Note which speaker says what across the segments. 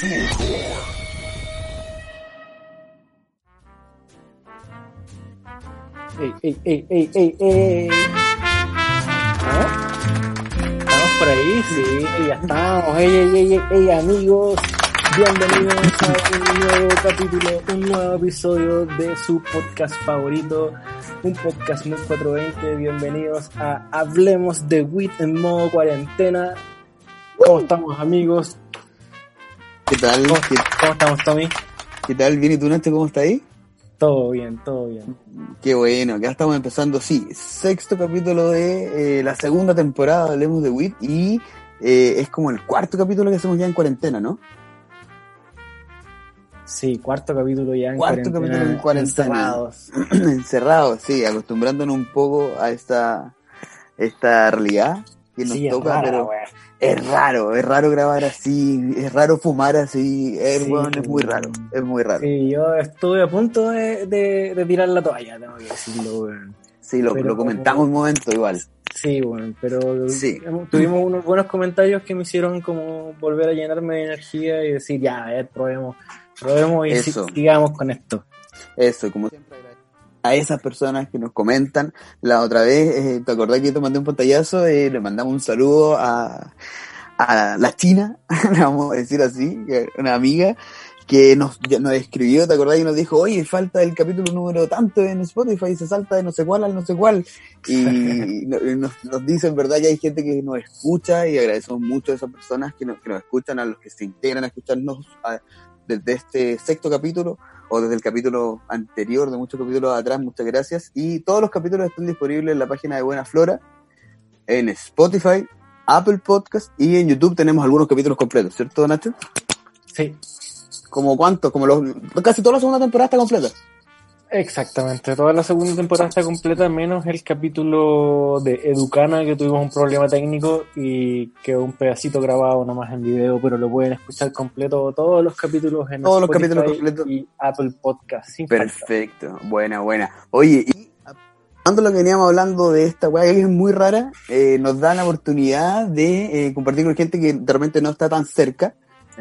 Speaker 1: Ey, ey, ey, ey, ey, ey. ¿Ah? ¿Estamos por ahí? Sí, ya estamos. Ey, ey, ey, ey, amigos. Bienvenidos a un nuevo capítulo, un nuevo episodio de su podcast favorito, un podcast muy 420. Bienvenidos a Hablemos de WIT en modo cuarentena. ¿Cómo estamos, amigos?
Speaker 2: ¿Qué tal?
Speaker 1: ¿Cómo,
Speaker 2: ¿Qué,
Speaker 1: cómo estamos, Tommy?
Speaker 2: qué tal? ¿Bien y tú, Nacho? ¿Cómo está ahí?
Speaker 1: Todo bien, todo bien.
Speaker 2: Qué bueno, acá estamos empezando, sí, sexto capítulo de eh, la segunda temporada de Hablemos de WIT y eh, es como el cuarto capítulo que hacemos ya en cuarentena, ¿no?
Speaker 1: Sí, cuarto capítulo ya en
Speaker 2: Cuarto
Speaker 1: cuarentena.
Speaker 2: capítulo en cuarentena.
Speaker 1: encerrados.
Speaker 2: Encerrados, sí, acostumbrándonos un poco a esta, esta realidad que nos
Speaker 1: Sí,
Speaker 2: toca,
Speaker 1: rara,
Speaker 2: pero
Speaker 1: wea.
Speaker 2: Es raro, es raro grabar así, es raro fumar así, es,
Speaker 1: Sí,
Speaker 2: weón, es muy raro, es muy raro.
Speaker 1: Sí, yo estuve a punto de, de, de tirar la toalla, tengo que decirlo, weón.
Speaker 2: Sí, lo, lo comentamos un momento igual.
Speaker 1: Sí, bueno, pero
Speaker 2: Sí.
Speaker 1: hemos- tuvimos unos buenos comentarios que me hicieron como volver a llenarme de energía y decir, ya, a ver, probemos, probemos y
Speaker 2: Eso.
Speaker 1: sigamos con esto.
Speaker 2: Eso, como siempre a esas personas que nos comentan. La otra vez, eh, ¿te acordás que yo te mandé un pantallazo? Eh, le mandamos un saludo a, a la China, vamos a decir así, una amiga que nos, ya nos escribió, ¿te acordás? Y nos dijo, oye, falta el capítulo número tanto en Spotify, se salta de no sé cuál al no sé cuál. Y no- nos, nos dice, en verdad, que hay gente que nos escucha y agradecemos mucho a esas personas que nos, que nos escuchan, a los que se integran a escucharnos a- desde este sexto capítulo o desde el capítulo anterior, de muchos capítulos atrás, muchas gracias. Y todos los capítulos están disponibles en la página de Buena Flora, en Spotify, Apple Podcast y en YouTube tenemos algunos capítulos completos, ¿cierto, Nacho?
Speaker 1: Sí,
Speaker 2: ¿Como cuántos? Como los, casi toda la segunda temporada está completa.
Speaker 1: Exactamente. Toda la segunda temporada está completa, menos el capítulo de Educana, que tuvimos un problema técnico y quedó un pedacito grabado nomás en video, pero lo pueden escuchar completo todos los capítulos en
Speaker 2: Todos los capítulos completos.
Speaker 1: y Apple Podcast. Sin falta.
Speaker 2: Perfecto, buena, buena. Oye, y hablando lo que veníamos hablando de esta weá que es muy rara, eh, nos da la oportunidad de eh, compartir con gente que de repente no está tan cerca.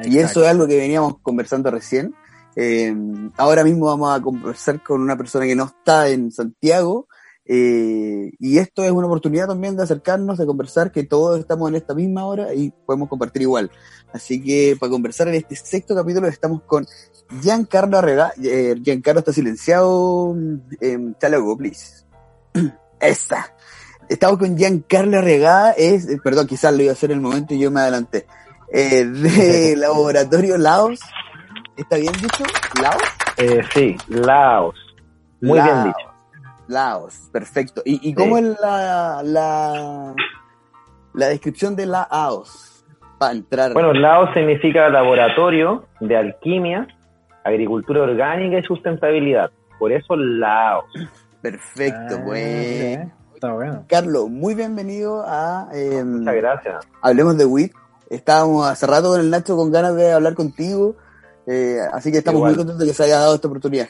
Speaker 2: Y eso es algo que veníamos conversando recién. Eh, ahora mismo vamos a conversar con una persona que no está en Santiago. eh, y esto es una oportunidad también de acercarnos, de conversar, que todos estamos en esta misma hora y podemos compartir igual. Así que para conversar en este sexto capítulo estamos con Giancarlo Arrega. Eh, Giancarlo está silenciado. Eh, please. Esta. Estamos con Giancarlo Arregada, es, eh, perdón, quizás lo iba a hacer en el momento y yo me adelanté. Eh, de Laboratorio Laos. ¿Está bien dicho? ¿Laos?
Speaker 3: Eh, sí, Laos. Muy bien
Speaker 2: Laos.
Speaker 3: dicho.
Speaker 2: Laos, perfecto. ¿Y, y cómo
Speaker 3: Sí.
Speaker 2: es la, la, la descripción de Laos? Para entrar.
Speaker 3: Bueno, Laos significa laboratorio de alquimia, agricultura orgánica y sustentabilidad. Por eso Laos.
Speaker 2: perfecto,
Speaker 1: Ah,
Speaker 2: bueno.
Speaker 1: ya, Está bueno.
Speaker 2: Carlos, muy bienvenido a eh,
Speaker 3: Muchas gracias.
Speaker 2: Hablemos de WIT. Estábamos hace rato con el Nacho con ganas de hablar contigo. Eh, así que estamos
Speaker 3: Igual.
Speaker 2: muy contentos de que se haya dado esta oportunidad.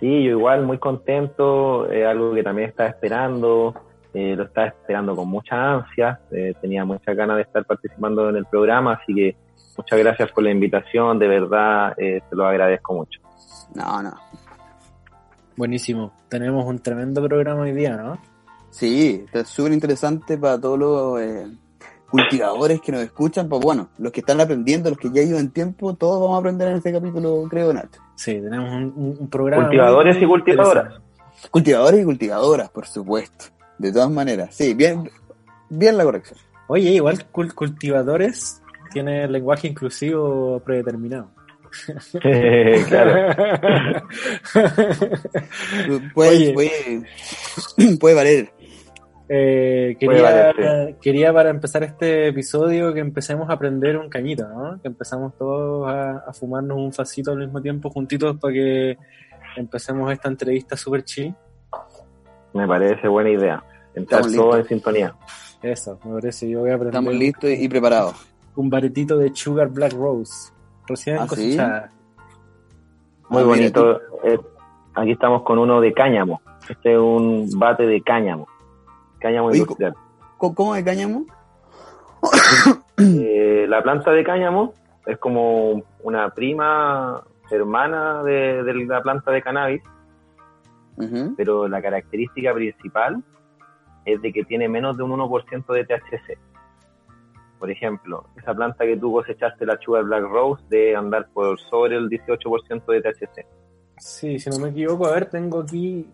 Speaker 3: Sí, yo igual muy contento, eh, algo que también estaba esperando, eh, lo estaba esperando con mucha ansia, eh, tenía muchas ganas de estar participando en el programa, así que muchas gracias por la invitación, de verdad, eh, se lo agradezco mucho.
Speaker 2: No, no.
Speaker 1: Buenísimo. Tenemos un tremendo programa hoy día, ¿no?
Speaker 2: Sí, está súper interesante para todos los eh, cultivadores que nos escuchan. Pues bueno, los que están aprendiendo, los que ya llevan tiempo, todos vamos a aprender en este capítulo, creo, Nacho.
Speaker 1: Sí, tenemos un, programa.
Speaker 3: Cultivadores y cultivadoras.
Speaker 2: Cultivadores y cultivadoras, por supuesto. De todas maneras. Sí, bien, bien la corrección.
Speaker 1: Oye, igual cul- cultivadores tiene lenguaje inclusivo predeterminado.
Speaker 3: claro.
Speaker 2: Puede, puede, puede valer.
Speaker 1: Eh, quería, quería para empezar este episodio que empecemos a prender un cañito, ¿no? Que empezamos todos a, a fumarnos un facito al mismo tiempo juntitos para que empecemos esta entrevista super chill.
Speaker 3: Me parece buena idea. Entrar
Speaker 2: Estamos
Speaker 3: todos en sintonía.
Speaker 1: Eso, me parece. Yo voy a prender
Speaker 2: Estamos listos y preparados.
Speaker 1: un baretito de Sugar Black Rose. Recién
Speaker 2: ¿Ah, sí?
Speaker 1: cosechada.
Speaker 3: Muy
Speaker 2: Ah,
Speaker 3: bonito. Eh, aquí estamos con uno de cáñamo. Este es un bate de cáñamo. Cáñamo
Speaker 2: Oye,
Speaker 3: industrial.
Speaker 2: ¿Cómo, cómo de cáñamo?
Speaker 3: Eh, la planta de cáñamo es como una prima hermana de, de la planta de cannabis, pero la característica principal es de que tiene menos de un 1% de THC. Por ejemplo, esa planta que tú cosechaste, la Sugar Black Rose, de andar por sobre el 18% de THC.
Speaker 1: Sí, si no me equivoco, a ver, tengo aquí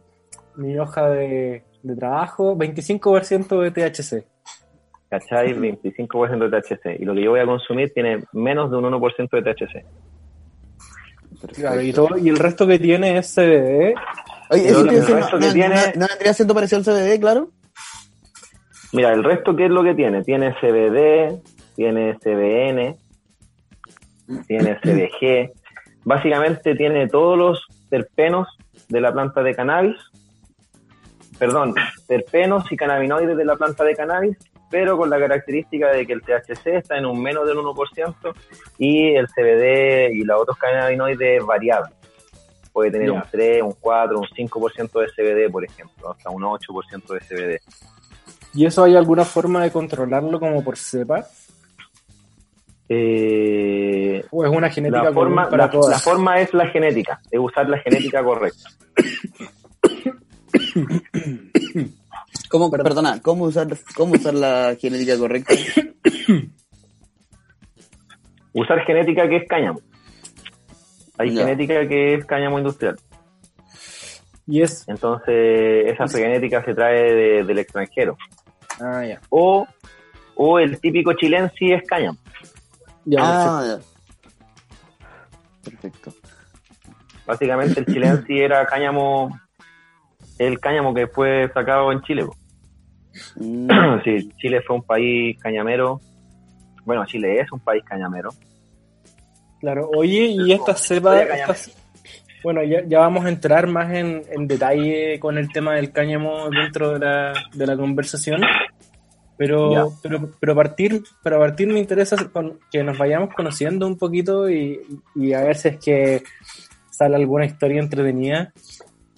Speaker 1: mi hoja de, de trabajo, 25% de THC.
Speaker 3: ¿Cachai? 25% de THC. Y lo que yo voy a consumir tiene menos de un 1% de THC.
Speaker 1: Claro, y, todo, y el resto que tiene es CBD.
Speaker 2: Oye,
Speaker 3: Pero
Speaker 2: ¿eso
Speaker 3: el resto
Speaker 2: no,
Speaker 3: que
Speaker 2: no-
Speaker 3: tiene-
Speaker 2: no- no vendría siendo parecido al CBD, claro?
Speaker 3: Mira, el resto, ¿qué es lo que tiene? Tiene CBD, tiene CBN, tiene CBG. Básicamente tiene todos los terpenos de la planta de cannabis. Perdón, terpenos y cannabinoides de la planta de cannabis, pero con la característica de que el THC está en un menos del 1% y el CBD y los otros cannabinoides es variable. Puede tener un 3, un 4, un 5% de CBD, por ejemplo, hasta un 8% de CBD.
Speaker 1: ¿Y eso hay alguna forma de controlarlo como por cepa?
Speaker 3: Eh,
Speaker 1: ¿O es una genética
Speaker 3: la, forma,
Speaker 1: para
Speaker 3: la,
Speaker 1: todas?
Speaker 3: la forma es la genética, es usar la genética correcta.
Speaker 2: ¿Cómo, perdona, ¿cómo usar, cómo usar la genética correcta?
Speaker 3: Usar genética que es cáñamo. Hay
Speaker 2: Ya.
Speaker 3: genética que es cáñamo industrial.
Speaker 1: Y es...
Speaker 3: Entonces, esa genética se trae de- del extranjero.
Speaker 1: Ah, ya.
Speaker 3: O, o el típico chilensi es cáñamo.
Speaker 1: Ya,
Speaker 2: ah, ya. Perfecto.
Speaker 3: Básicamente el chilensi era cáñamo, el cáñamo que fue sacado en Chile.
Speaker 2: Mm,
Speaker 3: Sí, Chile fue un país cañamero. Bueno, Chile es un país cañamero.
Speaker 1: Claro, oye, y esta cepa, estas- bueno, ya, ya vamos a entrar más en, en detalle con el tema del cáñamo dentro de la, de la conversación, pero, pero, pero partir, para partir me interesa con- que nos vayamos conociendo un poquito y, y a ver si es que sale alguna historia entretenida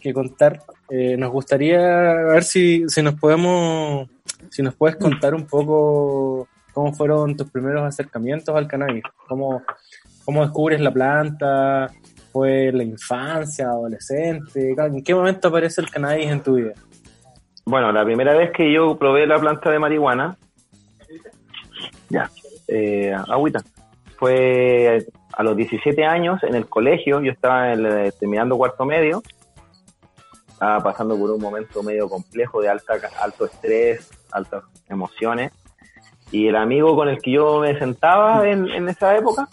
Speaker 1: que contar. Eh, nos gustaría ver si, si nos podemos, si nos puedes contar un poco cómo fueron tus primeros acercamientos al cannabis, cómo, cómo descubres la planta, fue la infancia, adolescente, ¿en qué momento aparece el cannabis en tu vida?
Speaker 3: Bueno, la primera vez que yo probé la planta de marihuana, ya, eh, agüita, fue a los 17 años en el colegio, yo estaba en terminando cuarto medio, estaba pasando por un momento medio complejo de alta, alto estrés, altas emociones, y el amigo con el que yo me sentaba en, en esa época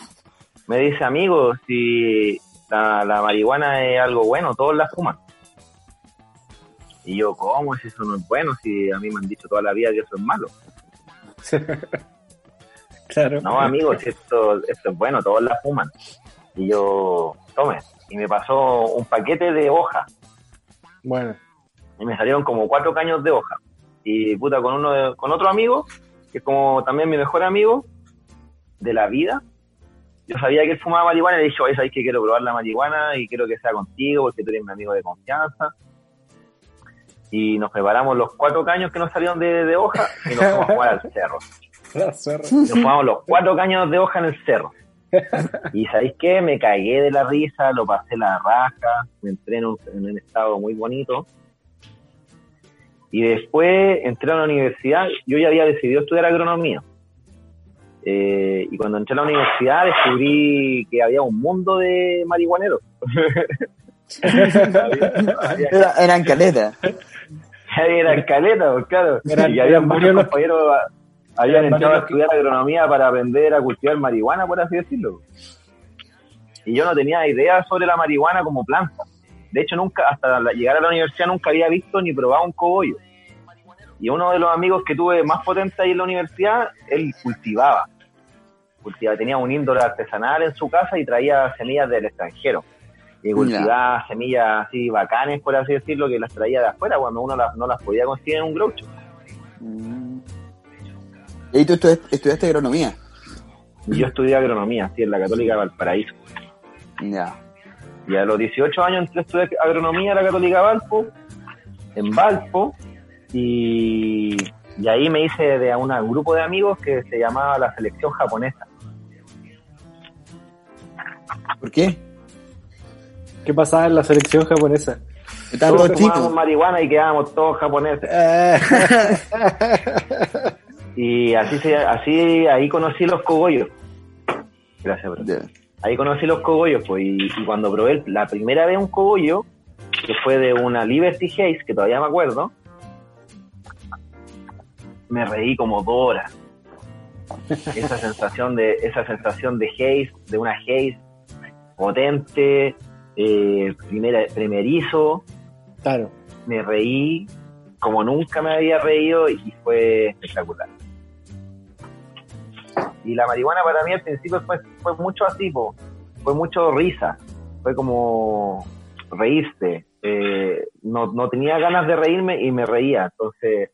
Speaker 3: me dice, amigo, si la, la marihuana es algo bueno, todos la fuman. Y yo, ¿cómo? Si eso no es bueno, si a mí me han dicho toda la vida que eso es malo.
Speaker 1: Claro.
Speaker 3: No, amigo, si esto, esto es bueno, todos la fuman. Y yo, tome. Y me pasó un paquete de hojas.
Speaker 1: Bueno,
Speaker 3: Y me salieron como cuatro caños de hoja. Y puta, con uno de- con otro amigo, que es como también mi mejor amigo de la vida, yo sabía que él fumaba marihuana y le dije, oye, ¿sabes que quiero probar la marihuana y quiero que sea contigo porque tú eres mi amigo de confianza? Y nos preparamos los cuatro caños que nos salieron de, de hoja y nos fuimos a jugar al cerro. Nos fumamos los cuatro caños de hoja en el cerro. Y ¿sabéis qué? Me cagué de la risa, lo pasé la raja, me entré en un, en un estado muy bonito. Y después entré a la universidad, yo ya había decidido estudiar agronomía. Eh, y cuando entré a la universidad descubrí que había un mundo de marihuaneros.
Speaker 2: Eran caletas.
Speaker 3: era en caleta, pues, claro.
Speaker 1: Eran-
Speaker 3: y había
Speaker 1: eran
Speaker 3: varios compañeros habían entrado a
Speaker 1: que-
Speaker 3: estudiar agronomía para aprender a cultivar marihuana, por así decirlo. Y yo no tenía idea sobre la marihuana como planta. De hecho, nunca, hasta llegar a la universidad, nunca había visto ni probado un cogollo. Y uno de los amigos que tuve más potente ahí en la universidad, él cultivaba. Cultivaba, tenía un índole artesanal en su casa y traía semillas del extranjero. Y cultivaba semillas así bacanes, por así decirlo, que las traía de afuera cuando uno las- no las podía conseguir en un groucho.
Speaker 2: Mm. Y tú estudiaste, estudiaste agronomía.
Speaker 3: Yo estudié agronomía, sí, en la Católica de Valparaíso.
Speaker 2: Ya.
Speaker 3: Y a los 18 años entré a estudiar agronomía en la Católica Valpo, en Valpo, y, y ahí me hice de un grupo de amigos que se llamaba la selección japonesa.
Speaker 2: ¿Por qué?
Speaker 1: ¿Qué pasaba en la selección japonesa?
Speaker 3: Chicos. marihuana y quedábamos todos japoneses. y así, se, así ahí conocí los cogollos. Gracias, bro. Ahí conocí los cogollos, pues, y, cuando probé la primera vez un cogollo, que fue de una Liberty Haze, que todavía me acuerdo, me reí como dos horas. esa sensación de, esa sensación de haze, de una haze potente, eh, primera, primerizo.
Speaker 1: Claro.
Speaker 3: Me reí como nunca me había reído y fue espectacular. Y la marihuana para mí al principio fue, fue mucho así, fue mucho risa, fue como reírse. Eh, no, no tenía ganas de reírme y me reía, entonces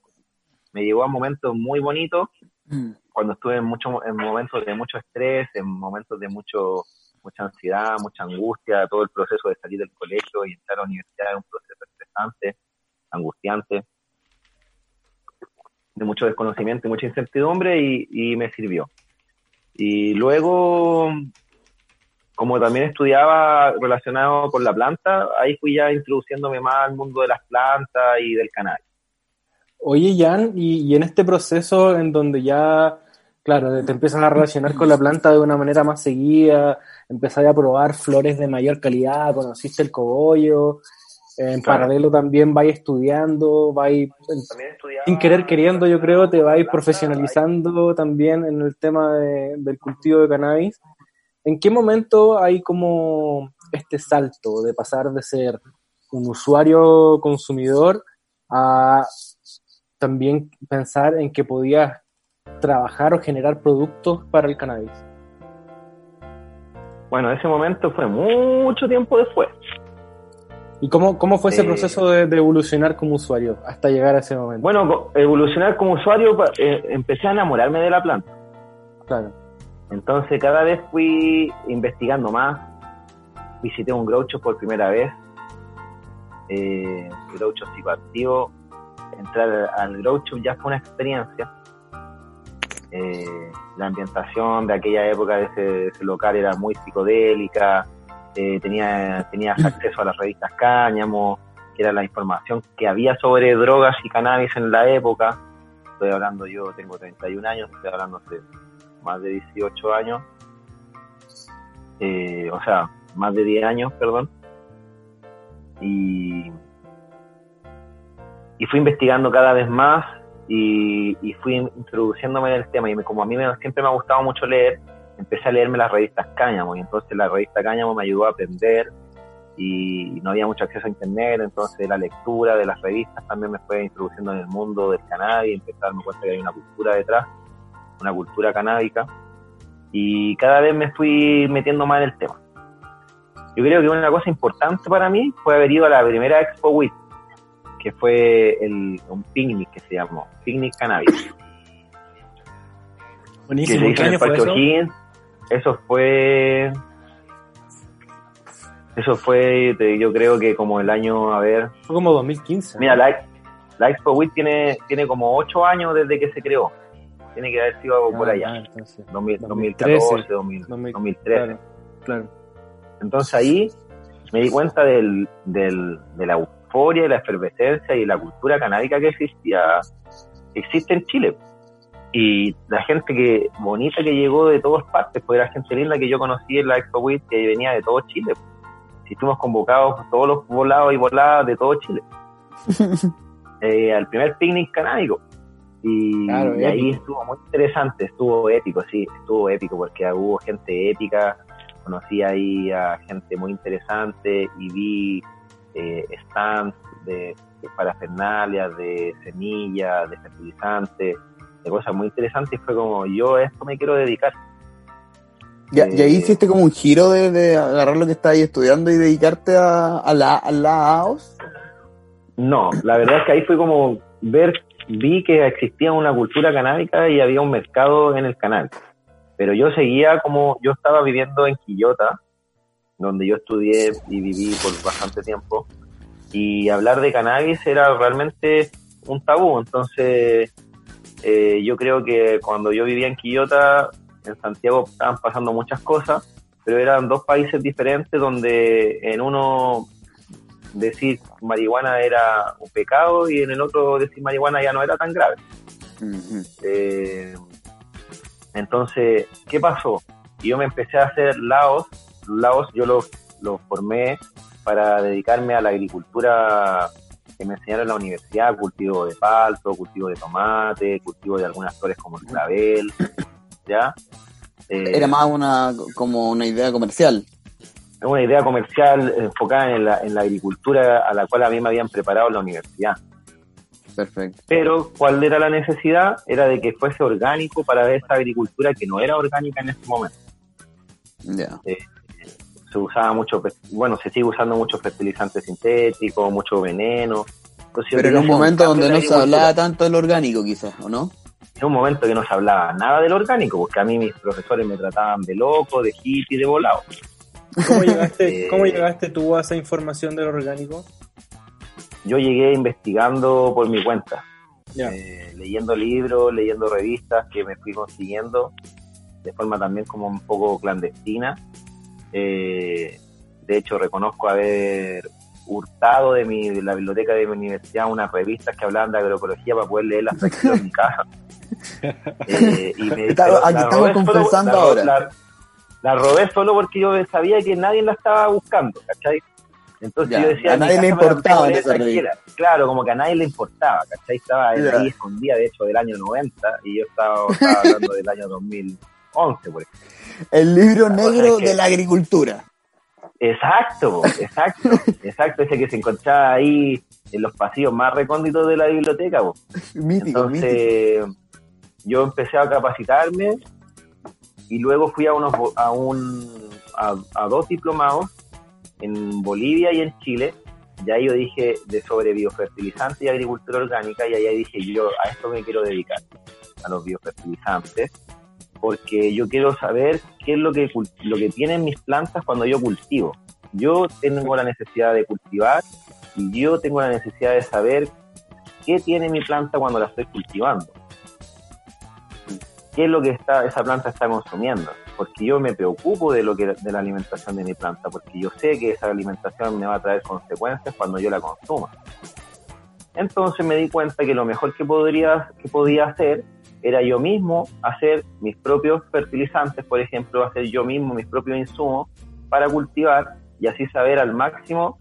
Speaker 3: me llevó a momentos muy bonitos mm. cuando estuve en, mucho, en momentos de mucho estrés, en momentos de mucho mucha ansiedad, mucha angustia, todo el proceso de salir del colegio y entrar a la universidad es un proceso estresante, angustiante, de mucho desconocimiento y mucha incertidumbre y, me sirvió. Y luego, como también estudiaba relacionado con la planta, ahí fui ya introduciéndome más al mundo de las plantas y del canal.
Speaker 1: Oye, Jan, y, en este proceso en donde ya, claro, te empiezas a relacionar con la planta de una manera más seguida, empezaste a probar flores de mayor calidad, conociste el cogollo, en paralelo también vais estudiando, vais, sin querer queriendo, yo creo, te vais profesionalizando también en el tema del cultivo de cannabis. ¿En qué momento hay como este salto de pasar de ser un usuario consumidor a también pensar en que podías trabajar o generar productos para el cannabis?
Speaker 3: Bueno, ese momento fue mucho tiempo después.
Speaker 1: ¿Y cómo, cómo fue ese eh, proceso de, evolucionar como usuario hasta llegar a ese momento?
Speaker 3: Bueno, evolucionar como usuario, eh, empecé a enamorarme de la planta.
Speaker 1: Claro.
Speaker 3: Entonces cada vez fui investigando más. Visité un grow por primera vez. Eh, grow psicoactivo. Entrar al grow ya fue una experiencia. Eh, la ambientación de aquella época de ese, local era muy psicodélica, eh, tenía, tenías acceso a las revistas Cáñamo, que era la información que había sobre drogas y cannabis en la época. Estoy hablando, yo tengo 31 años, estoy hablando hace más de 18 años, eh, o sea, más de 10 años, perdón. Y, y fui investigando cada vez más y, fui introduciéndome en el tema y como a mí siempre me ha gustado mucho leer, empecé a leerme las revistas Cáñamo y entonces la revista Cáñamo me ayudó a aprender y no había mucho acceso a internet, entonces la lectura de las revistas también me fue introduciendo en el mundo del cannabis, y empecé a darme cuenta que hay una cultura detrás, una cultura canábica y cada vez me fui metiendo más en el tema. Yo creo que una cosa importante para mí fue haber ido a la primera Expo WIT, que fue el, un picnic que se llamó, Picnic Cannabis.
Speaker 1: Buenísimo. ¿Qué año fue eso?
Speaker 3: Eso fue... Eso fue, yo creo que como el año, a ver...
Speaker 1: Fue como 2015.
Speaker 3: Mira, la, la Expo WIT tiene, tiene como 8 años desde que se creó. Tiene que haber sido por ah, allá. entonces, 2014, 2013.
Speaker 1: Claro,
Speaker 3: Entonces ahí me di cuenta del, del, de la y la efervescencia y la cultura canábica que existía, existe en Chile. Y la gente que bonita que llegó de todas partes, pues era gente linda que yo conocí en la Expo Week que venía de todo Chile. Si estuvimos convocados todos los volados y voladas de todo Chile. eh, al primer picnic canábico. Y, ahí estuvo muy interesante, estuvo épico, sí, estuvo épico porque hubo gente épica, conocí ahí a gente muy interesante y vi eh, stands de, de parafernalias, de semillas, de fertilizantes, de cosas muy interesantes y fue como yo a esto me quiero dedicar.
Speaker 2: ¿Y, ahí eh, hiciste como un giro de, agarrar lo que estabas estudiando y dedicarte a, la, a la AOS?
Speaker 3: No, la verdad es que ahí fue como ver, vi que existía una cultura canábica y había un mercado en el canal. Pero yo seguía como, yo estaba viviendo en Quillota, donde yo estudié y viví por bastante tiempo, y hablar de cannabis era realmente un tabú. Entonces, eh, yo creo que cuando yo vivía en Quillota, en Santiago estaban pasando muchas cosas, pero eran dos países diferentes donde en uno decir marihuana era un pecado y en el otro decir marihuana ya no era tan grave. Eh, entonces, ¿qué pasó? Yo me empecé a hacer laos. Laos yo los lo formé para dedicarme a la agricultura que me enseñaron en la universidad, cultivo de palto, cultivo de tomate, cultivo de algunas flores como el clavel, ¿ya?
Speaker 2: Eh, Era más una como una idea comercial.
Speaker 3: Una idea comercial enfocada en la, en la agricultura a la cual a mí me habían preparado en la universidad.
Speaker 2: Perfecto.
Speaker 3: Pero, ¿cuál era la necesidad? Era de que fuese orgánico para esa agricultura que no era orgánica en ese momento.
Speaker 2: Ya.
Speaker 3: Eh, se usaba mucho, bueno, se sigue usando mucho fertilizante sintético, mucho veneno.
Speaker 2: Pero en un momento donde no se hablaba tanto del orgánico, quizás, ¿o no?
Speaker 3: En un momento que no se hablaba nada del orgánico, porque a mí mis profesores me trataban de loco, de hippie, de volado.
Speaker 1: ¿Cómo llegaste, ¿Cómo eh, llegaste tú a esa información del orgánico?
Speaker 3: Yo llegué investigando por mi cuenta, eh, leyendo libros, leyendo revistas que me fui consiguiendo de forma también como un poco clandestina eh, de hecho, reconozco haber hurtado de, mi, la biblioteca de mi universidad unas revistas que hablaban de agroecología para poder leerlas en mi casa.
Speaker 2: Eh, y me, aquí estamos confesando ahora.
Speaker 3: La, robé solo porque yo sabía que nadie la estaba buscando, ¿cachai? Entonces yo decía,
Speaker 2: a nadie le importaba
Speaker 3: Claro, como que a nadie le importaba, ¿cachai? Estaba ahí escondida, de hecho, del año 90 y yo estaba, estaba hablando del año 2011, por ejemplo.
Speaker 2: El libro negro de la agricultura.
Speaker 3: Exacto, exacto, exacto, ese que se encontraba ahí en los pasillos más recónditos de la biblioteca. Entonces, yo empecé a capacitarme y luego fui a unos a un a, dos diplomados en Bolivia y en Chile. Y ahí yo dije de sobre biofertilizante y agricultura orgánica y ahí dije yo a esto me quiero dedicar, a los biofertilizantes porque yo quiero saber qué es lo que, lo que tienen mis plantas cuando yo cultivo. Yo tengo la necesidad de cultivar y yo tengo la necesidad de saber qué tiene mi planta cuando la estoy cultivando. ¿Qué es lo que está, esa planta está consumiendo? Porque yo me preocupo de lo que de la alimentación de mi planta, porque yo sé que esa alimentación me va a traer consecuencias cuando yo la consuma. Entonces me di cuenta que lo mejor que podría que podía hacer era yo mismo hacer mis propios fertilizantes, por ejemplo, hacer yo mismo mis propios insumos para cultivar y así saber al máximo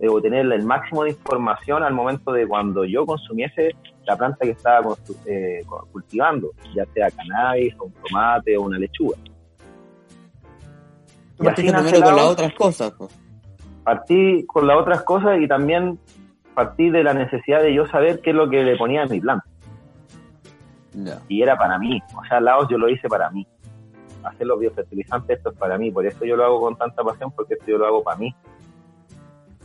Speaker 3: eh, o tener el máximo de información al momento de cuando yo consumiese la planta que estaba eh, cultivando, ya sea cannabis, o un tomate o una lechuga.
Speaker 2: Y así primero con las otras cosas. Pues.
Speaker 3: Partí con las otras cosas y también partí de la necesidad de yo saber qué es lo que le ponía en mi planta. Y era para mí, o sea, Laos yo lo hice para mí. Hacer los biofertilizantes, esto es para mí, por eso yo lo hago con tanta pasión, porque esto yo lo hago para mí.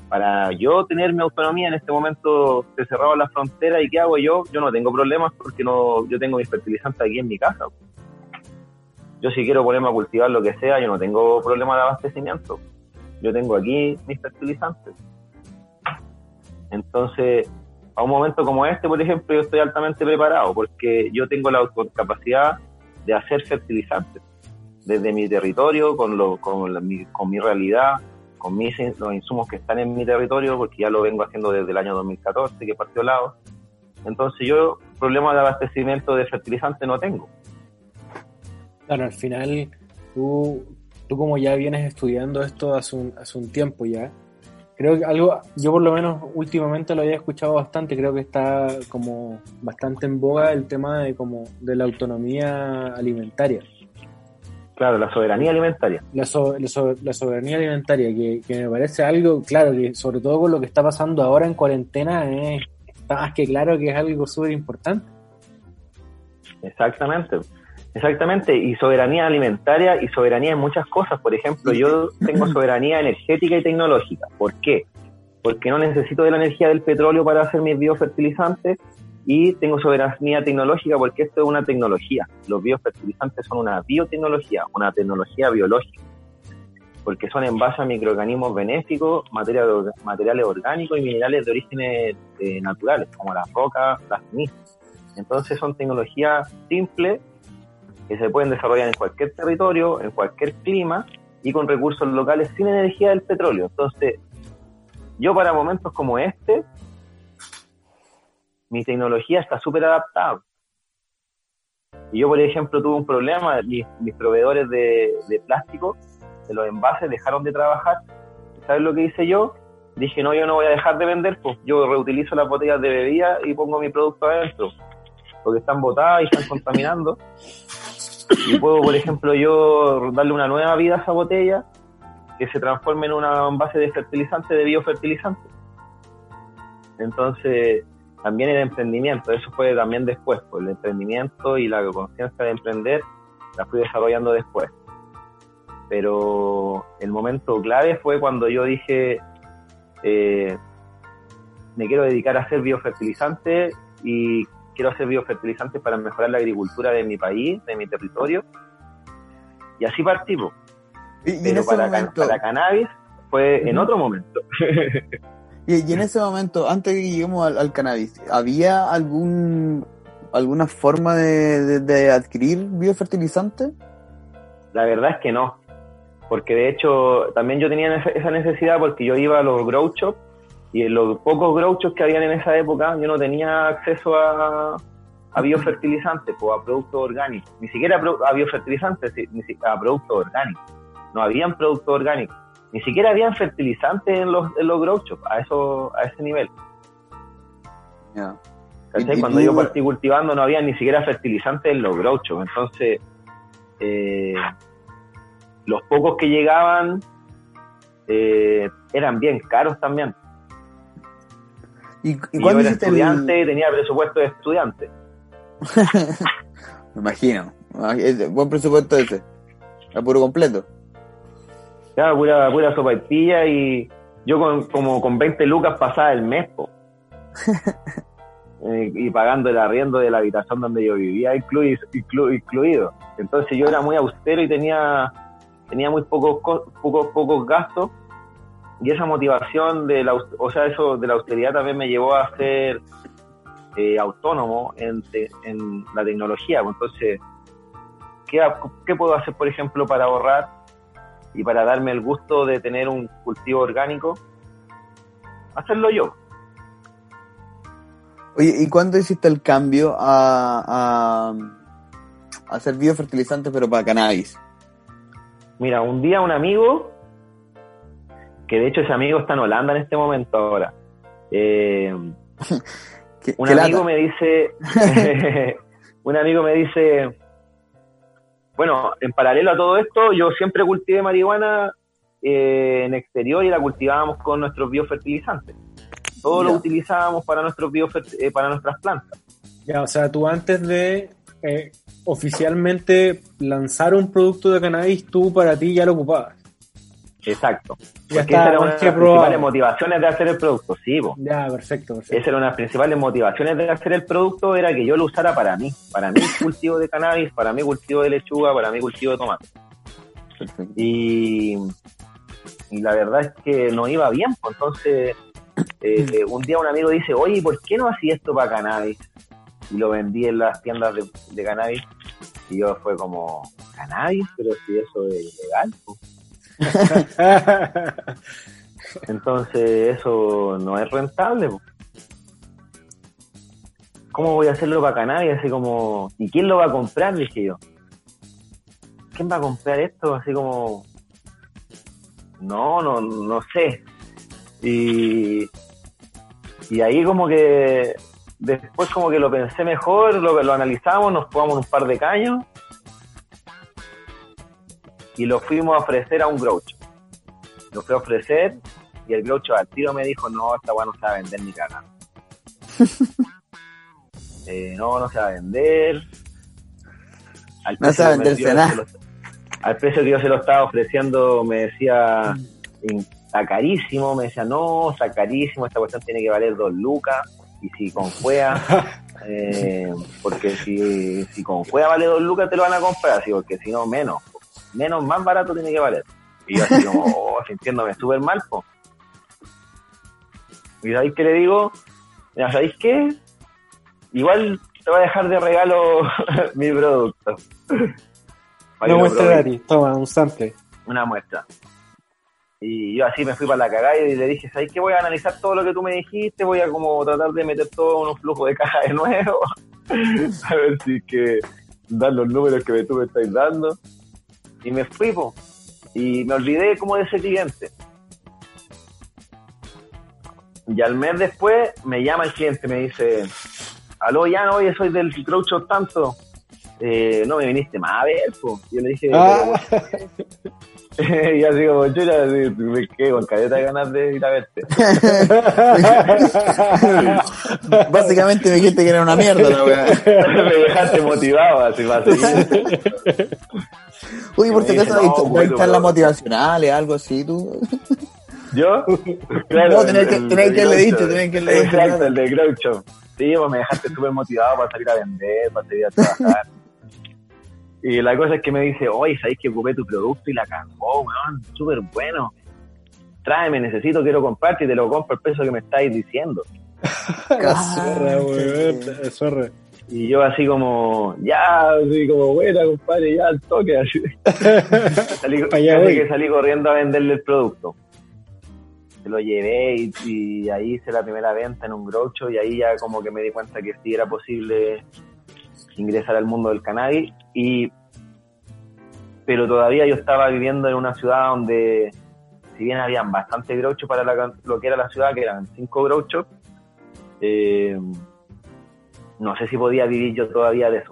Speaker 3: Para yo tener mi autonomía en este momento se cerraba la frontera y ¿qué hago yo? Yo no tengo problemas porque no yo tengo mis fertilizantes aquí en mi casa. Yo si quiero ponerme a cultivar lo que sea, yo no tengo problema de abastecimiento. Yo tengo aquí mis fertilizantes. Entonces, a un momento como este, por ejemplo, yo estoy altamente preparado porque yo tengo la capacidad de hacer fertilizantes desde mi territorio, con, lo, con, mi, con mi realidad, con mis, los insumos que están en mi territorio, porque ya lo vengo haciendo desde el año 2014, que partió lado. Entonces yo problema de abastecimiento de fertilizantes no tengo.
Speaker 1: Claro, al final tú, tú como ya vienes estudiando esto hace un, hace un tiempo ya, creo que algo, yo por lo menos últimamente lo había escuchado bastante, creo que está como bastante en boga el tema de como de la autonomía alimentaria.
Speaker 3: Claro, la soberanía alimentaria.
Speaker 1: La, la, soberanía alimentaria, que, me parece algo, claro, que sobre todo con lo que está pasando ahora en cuarentena, es, está más que claro que es algo súper importante.
Speaker 3: Exactamente. Exactamente, y soberanía alimentaria y soberanía en muchas cosas. Por ejemplo, yo tengo soberanía energética y tecnológica. ¿Por qué? Porque no necesito de la energía del petróleo para hacer mis biofertilizantes y tengo soberanía tecnológica porque esto es una tecnología. Los biofertilizantes son una biotecnología, una tecnología biológica, porque son en base a microorganismos benéficos, materiales orgánicos y minerales de orígenes eh, naturales, como las rocas, las cenizas. Entonces son tecnologías simples que se pueden desarrollar en cualquier territorio, en cualquier clima y con recursos locales sin energía del petróleo. Entonces, yo para momentos como este, mi tecnología está súper adaptada. Y yo, por ejemplo, tuve un problema, mis, proveedores de, plástico, de los envases, dejaron de trabajar. ¿Sabes lo que hice yo? Dije, no, yo no voy a dejar de vender, pues yo reutilizo las botellas de bebida y pongo mi producto adentro, porque están botadas y están contaminando. Y puedo, por ejemplo, yo darle una nueva vida a esa botella que se transforme en una base de fertilizante, de biofertilizante. Entonces, también el emprendimiento, eso fue también después, pues el emprendimiento y la conciencia de emprender la fui desarrollando después. Pero el momento clave fue cuando yo dije, eh, me quiero dedicar a hacer biofertilizante y quiero hacer biofertilizantes para mejorar la agricultura de mi país, de mi territorio. Y así partimos. Pero para, para, cannabis fue en otro momento.
Speaker 2: y, en ese momento, antes de que lleguemos al, cannabis, ¿había algún alguna forma de, adquirir biofertilizante?
Speaker 3: La verdad es que no. Porque de hecho, también yo tenía esa necesidad porque yo iba a los grow shops y en los pocos grouchos que habían en esa época, yo no tenía acceso a, a biofertilizantes o a productos orgánicos, ni siquiera a biofertilizantes, ni siquiera a productos orgánicos. No habían productos orgánicos, ni siquiera habían fertilizantes en los, en los grow a, eso, a ese nivel. Cuando yo partí cultivando no había ni siquiera fertilizantes en los grow entonces eh, los pocos que llegaban eh, eran bien caros también.
Speaker 2: ¿Y, y,
Speaker 3: yo era estudiante tenía presupuesto de estudiante.
Speaker 2: Me imagino. Buen presupuesto ese. A puro completo.
Speaker 3: Ya, pura, pura sopa y pilla y yo con, como con 20 lucas pasaba el mes, eh, y pagando el arriendo de la habitación donde yo vivía incluido, incluido. Entonces yo era muy austero y tenía, tenía muy pocos, pocos, pocos gastos y esa motivación de la, o sea, eso de la austeridad también me llevó a ser eh, autónomo en, la tecnología. Entonces, ¿qué, puedo hacer, por ejemplo, para ahorrar y para darme el gusto de tener un cultivo orgánico? Hacerlo yo.
Speaker 2: Oye, ¿y cuándo hiciste el cambio a, a hacer biofertilizante pero para cannabis?
Speaker 3: Mira, un día un amigo que de hecho ese amigo está en Holanda en este momento ahora. Eh, un amigo me dice, un amigo me dice, bueno, en paralelo a todo esto, yo siempre cultivé marihuana eh, en exterior y la cultivábamos con nuestros biofertilizantes. Todo lo utilizábamos para nuestros eh, para nuestras plantas.
Speaker 1: Ya, o sea, tú antes de oficialmente lanzar un producto de cannabis, tú para ti ya lo ocupabas.
Speaker 3: Exacto. Porque esa era una de las principales motivaciones de hacer el producto, sí,
Speaker 1: Ya, perfecto, perfecto,
Speaker 3: Esa era una de las principales motivaciones de hacer el producto, era que yo lo usara para mí, para mi cultivo de cannabis, para mi cultivo de lechuga, para mi cultivo de tomate. Y, y la verdad es que no iba bien, pues entonces eh, un día un amigo dice, oye, ¿por qué no hacía esto para cannabis? Y lo vendí en las tiendas de, de cannabis. Y yo fue como, ¿cannabis? Pero si eso es ilegal. Pues Entonces eso no es rentable. ¿Cómo voy a hacerlo para Canadá? Y así como, ¿y quién lo va a comprar? Dije yo. ¿Quién va a comprar esto? Así como, no, no, no sé. Y, y ahí como que después como que lo pensé mejor, lo, lo analizamos, nos jugamos un par de caños y lo fuimos a ofrecer a un groucho. Lo fui a ofrecer y el groucho al tiro me dijo, no, esta weá no se va a vender ni cagando. eh, no, no se va a vender.
Speaker 2: Al no se va a venderse nada.
Speaker 3: al precio que yo se lo estaba ofreciendo me decía, está carísimo, me decía, no, está carísimo, esta cuestión tiene que valer dos lucas y si con juega, eh, porque si, si con juega vale dos lucas te lo van a comprar, así, porque si no, menos menos más barato tiene que valer. Y yo así como, oh, sintiéndome súper mal, po. ¿Y sabéis qué le digo? ¿sabéis qué? Igual te voy a dejar de regalo mi producto.
Speaker 1: no muestre Dari, toma, un sample.
Speaker 3: una muestra. Y yo así me fui para la cagada y le dije, ¿sabes qué? Voy a analizar todo lo que tú me dijiste, voy a como tratar de meter todo en un flujo de caja de nuevo, a ver si es que dan los números que tú me estás dando. Y me fui, po, y me olvidé como de ese cliente. Y al mes después me llama el cliente, me dice, aló, ya no, oye, soy del Croucho tanto. Eh, no me viniste más a ver, po. Yo le dije,
Speaker 1: Ah,
Speaker 3: y así como, yo ya me quedé con caleta de ganas de ir a verte.
Speaker 2: Básicamente me dijiste que era una mierda la weá.
Speaker 3: me dejaste motivado así para seguir.
Speaker 2: Uy, por si acaso
Speaker 3: bueno,
Speaker 2: charlas
Speaker 3: bro.
Speaker 2: motivacionales, algo así, tú.
Speaker 3: ¿Yo?
Speaker 2: No, tenés que-
Speaker 3: el- el
Speaker 2: haberle dicho, tenés que haberle dicho,
Speaker 3: Exacto,
Speaker 2: claro.
Speaker 3: el de Groucho. Sí, pues me dejaste súper motivado para salir a vender, para salir a trabajar. y la cosa es que me dice, oye, ¿sabéis que ocupé tu producto y la cagó, weón? Súper bueno. Tráeme, necesito, quiero comprarte y te lo compro al precio que me estáis diciendo.
Speaker 1: La zorra, weón, zorra.
Speaker 3: Y yo así como, ya, así como, buena, compadre, ya, al toque. Así. salí, casi que salí corriendo a venderle el producto. Se lo llevé y, y ahí hice la primera venta en un groucho y ahí ya como que me di cuenta que sí era posible ingresar al mundo del cannabis. Y, pero todavía yo estaba viviendo en una ciudad donde, si bien habían bastante grouchos para la lo que era la ciudad, que eran cinco grouchos, eh, no sé si podía vivir yo todavía de eso.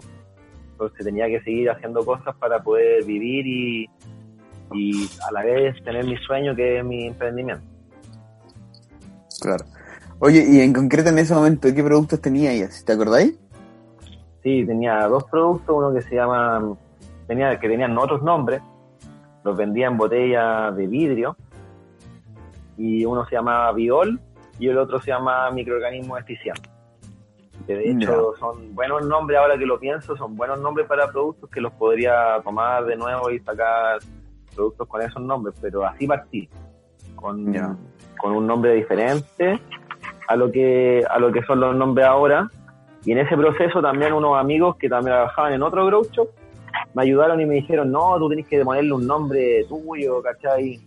Speaker 3: Entonces tenía que seguir haciendo cosas para poder vivir y, y a la vez tener mi sueño que es mi emprendimiento.
Speaker 2: Claro. Oye, y en concreto en ese momento, ¿qué productos tenía ella? ¿Te acordáis?
Speaker 3: Sí, tenía dos productos, uno que se llama, tenía, que tenían otros nombres, los vendía en botella de vidrio, y uno se llamaba Biol y el otro se llama Microorganismo Eficiente. Que de hecho son buenos nombres, ahora que lo pienso, son buenos nombres para productos que los podría tomar de nuevo y sacar productos con esos nombres, pero así partí, con, con un nombre diferente a lo que a lo que son los nombres ahora. Y en ese proceso también unos amigos que también trabajaban en otro grow shop me ayudaron y me dijeron, no, tú tenés que ponerle un nombre tuyo, ¿cachai?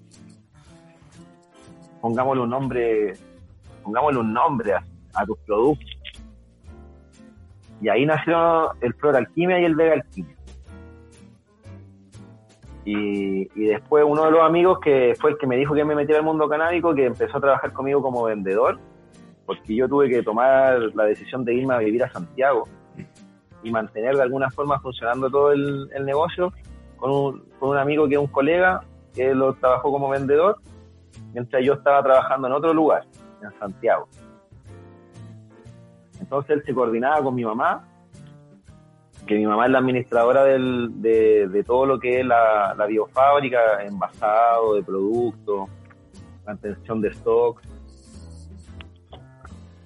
Speaker 3: Pongámosle un nombre, pongámosle un nombre a, a tus productos. Y ahí nació el Flor Alquimia y el Vega Alquimia. Y, y después uno de los amigos que fue el que me dijo que me metiera al mundo canábico, que empezó a trabajar conmigo como vendedor, porque yo tuve que tomar la decisión de irme a vivir a Santiago y mantener de alguna forma funcionando todo el, el negocio con un, con un amigo que es un colega que lo trabajó como vendedor mientras yo estaba trabajando en otro lugar, en Santiago. Entonces él se coordinaba con mi mamá, que mi mamá es la administradora del, de, todo lo que es la, biofábrica, envasado de productos, mantención de stock.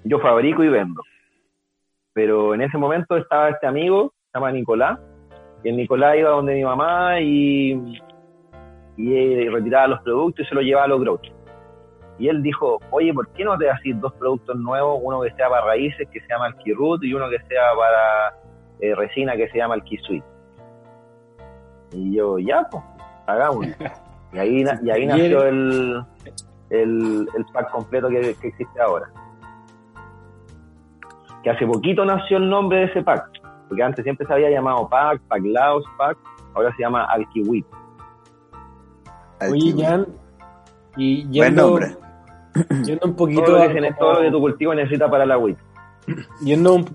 Speaker 3: Yo fabrico y vendo. Pero en ese momento estaba este amigo, se llama Nicolás, y el Nicolás iba donde mi mamá y, y él retiraba los productos y se los llevaba a los grouchos. Y él dijo, oye, ¿por qué no te haces dos productos nuevos? Uno que sea para raíces, que se llama el Kirut, y uno que sea para eh, resina, que se llama el Kisuit. Y yo, ya, pues, hagámoslo. Y ahí, y ahí nació el, el, el pack completo que, que existe ahora. Que hace poquito nació el nombre de ese pack. Porque antes siempre se había llamado pack, pack Laos, pack. Ahora se llama Alkiwit.
Speaker 1: Oye, Jan, y
Speaker 2: Buen nombre.
Speaker 1: Yendo un poquito
Speaker 3: Todo lo,
Speaker 1: a
Speaker 3: que, se-
Speaker 1: como-
Speaker 3: todo lo que tu cultivo necesita para la WIT.
Speaker 1: yendo un,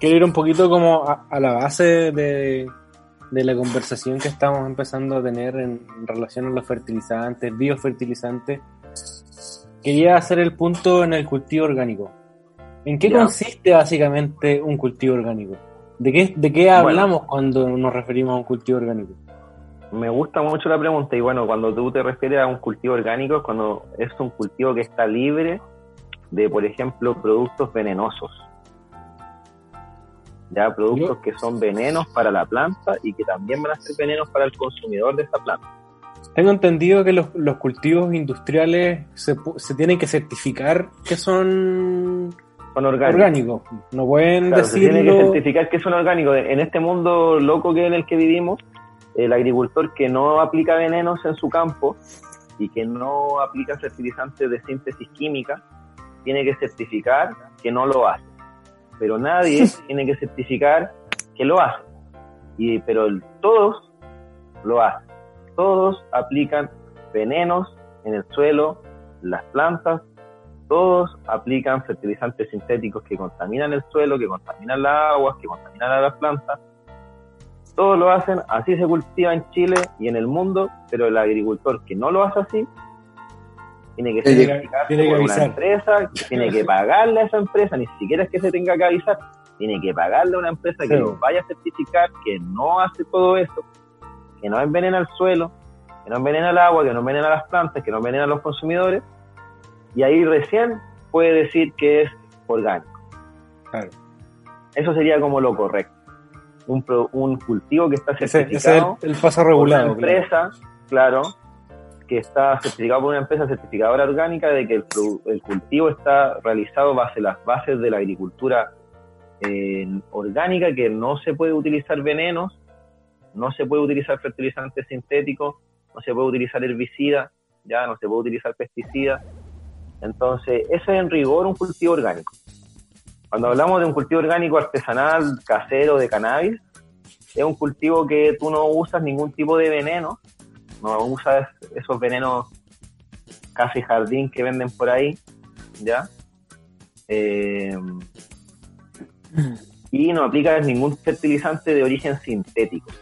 Speaker 1: quiero ir un poquito como a, a la base de, de la conversación que estamos empezando a tener en, relación a los fertilizantes, biofertilizantes. Quería hacer el punto en el cultivo orgánico. ¿En qué
Speaker 3: Ya.
Speaker 1: consiste básicamente un cultivo orgánico? ¿De qué, de qué hablamos cuando nos referimos a un cultivo orgánico?
Speaker 3: Me gusta mucho la pregunta y bueno, cuando tú te refieres a un cultivo orgánico es cuando es un cultivo que está libre de, por ejemplo, productos venenosos. Ya, productos que son venenos para la planta y que también van a ser venenos para el consumidor de esa planta.
Speaker 1: Tengo entendido que los, los cultivos industriales se, se tienen que certificar que son
Speaker 3: Son orgánicos.
Speaker 1: orgánicos. No pueden
Speaker 3: Claro, se tiene que certificar que son orgánicos. En este mundo loco que en el que vivimos, el agricultor que no aplica venenos en su campo y que no aplica fertilizantes de síntesis química, tiene que certificar que no lo hace. Pero nadie tiene que certificar que lo hace. Y, pero todos lo hacen. Todos aplican venenos en el suelo, las plantas, todos aplican fertilizantes sintéticos que contaminan el suelo, que contaminan las aguas, que contaminan a las plantas. Todos lo hacen, así se cultiva en Chile y en el mundo, pero el agricultor que no lo hace así, tiene que certificarse por una empresa, tiene que pagarle a esa empresa, ni siquiera es que se tenga que avisar, tiene que pagarle a una empresa que lo vaya a certificar, que no hace todo eso, que no envenena el suelo, que no envenena el agua, que no envenena las plantas, que no envenena a los consumidores, y ahí recién puede decir que es orgánico. Eso sería como lo correcto. Un, un cultivo que está certificado.
Speaker 1: el, paso regulado.
Speaker 3: Una empresa, claro. que está certificado por una empresa certificadora orgánica de que el, el cultivo está realizado bajo las bases de la agricultura eh, orgánica, que no se puede utilizar venenos, no se puede utilizar fertilizantes sintéticos, no se puede utilizar herbicidas, ya no se puede utilizar pesticidas. Entonces, ese es en rigor un cultivo orgánico. Cuando hablamos de un cultivo orgánico artesanal, casero, de cannabis, es un cultivo que tú no usas ningún tipo de veneno, no usas esos venenos casi jardín que venden por ahí, ¿ya? Eh, y no aplicas ningún fertilizante de origen sintético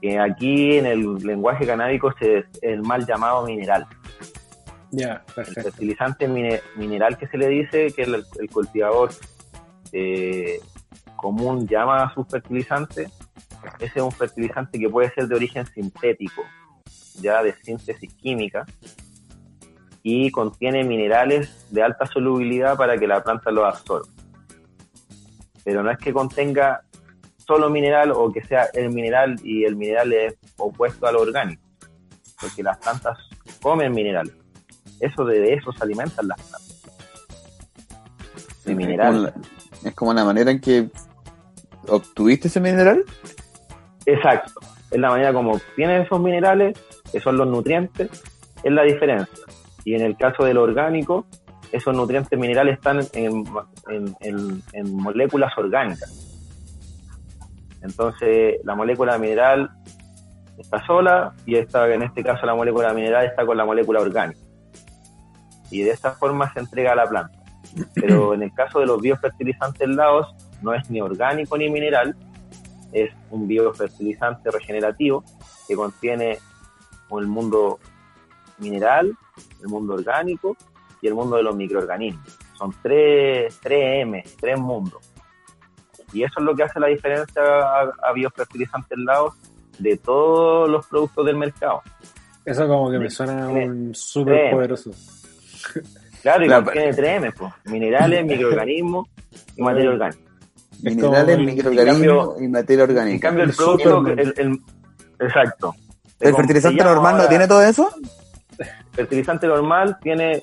Speaker 3: que aquí en el lenguaje canábico es el mal llamado mineral.
Speaker 1: Ya, perfecto.
Speaker 3: El fertilizante mineral que se le dice, que el, cultivador eh, común llama a su fertilizante, ese es un fertilizante que puede ser de origen sintético, ya de síntesis química, y contiene minerales de alta solubilidad para que la planta lo absorba. Pero no es que contenga solo mineral o que sea el mineral y el mineral es opuesto al orgánico, porque las plantas comen minerales. Eso de eso se alimentan las plantas.
Speaker 2: De mineral. Es como la manera en que obtuviste ese mineral.
Speaker 3: Exacto. Es la manera como obtienes esos minerales, que son los nutrientes, es la diferencia. Y en el caso del orgánico, esos nutrientes minerales están en moléculas orgánicas entonces, la molécula mineral está sola y esta, en este caso la molécula mineral está con la molécula orgánica. Y de esta forma se entrega a la planta. Pero en el caso de los biofertilizantes laos, no es ni orgánico ni mineral, es un biofertilizante regenerativo que contiene el mundo mineral, el mundo orgánico y el mundo de los microorganismos. Son tres, tres M, tres mundos. Y eso es lo que hace la diferencia a, biofertilizantes lados de todos los productos del mercado.
Speaker 1: Eso como que me suena un súper poderoso.
Speaker 3: Claro, y claro, tiene 3M, pues. minerales, microorganismos y materia orgánica.
Speaker 2: Minerales, microorganismos y materia orgánica.
Speaker 3: En cambio, el, producto, el, exacto.
Speaker 2: ¿El fertilizante normal no tiene todo eso?
Speaker 3: Fertilizante normal tiene,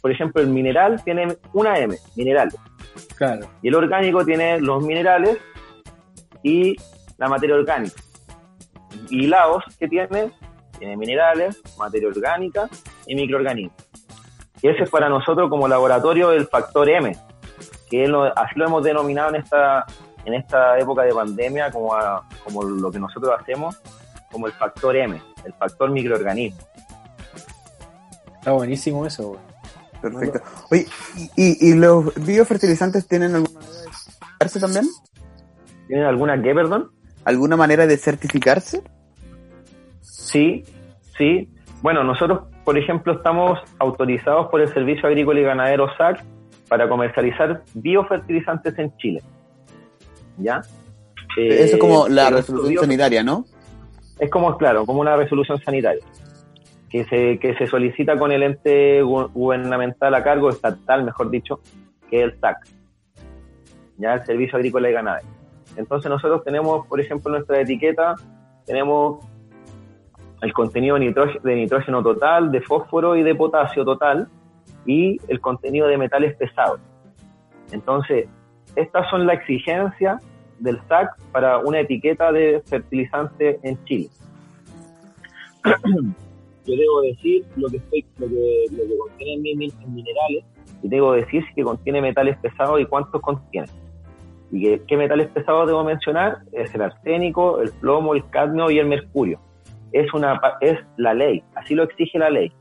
Speaker 3: por ejemplo, el mineral tiene una M, minerales. Y el orgánico tiene los minerales y la materia orgánica. Y Laos, que tiene? Tiene minerales, materia orgánica y microorganismos. Y ese es para nosotros como laboratorio el factor M, que así lo hemos denominado en esta, en esta época de pandemia como, como lo que nosotros hacemos, como el factor M, el factor microorganismo.
Speaker 1: Está buenísimo eso,
Speaker 2: Perfecto. Oye, ¿y, ¿y, los biofertilizantes tienen alguna manera de certificarse también?
Speaker 3: ¿Tienen alguna qué, perdón?
Speaker 2: ¿Alguna manera de certificarse?
Speaker 3: Sí, sí. Bueno, nosotros, por ejemplo, estamos autorizados por el Servicio Agrícola y Ganadero SAC para comercializar biofertilizantes en Chile. ¿Ya?
Speaker 2: Eso es como la resolución sanitaria, ¿no?
Speaker 3: Es como, claro, como una resolución sanitaria que se, que se solicita con el ente gubernamental a cargo, estatal, mejor dicho, que es el SAC, ya el Servicio Agrícola y Ganadero. Entonces nosotros tenemos, por ejemplo, nuestra etiqueta, tenemos el contenido de nitrógeno, total, de fósforo y de potasio total, y el contenido de metales pesados. Entonces, estas son las exigencias del SAC para una etiqueta de fertilizante en Chile. yo debo decir lo que, estoy, lo que, lo que contiene en, mis minerales y debo decir si que contiene metales pesados y cuántos contiene. ¿Y qué metales pesados debo mencionar? Es el arsénico, el plomo, el cadmio y el mercurio. Es, una, es la ley, así lo exige la ley.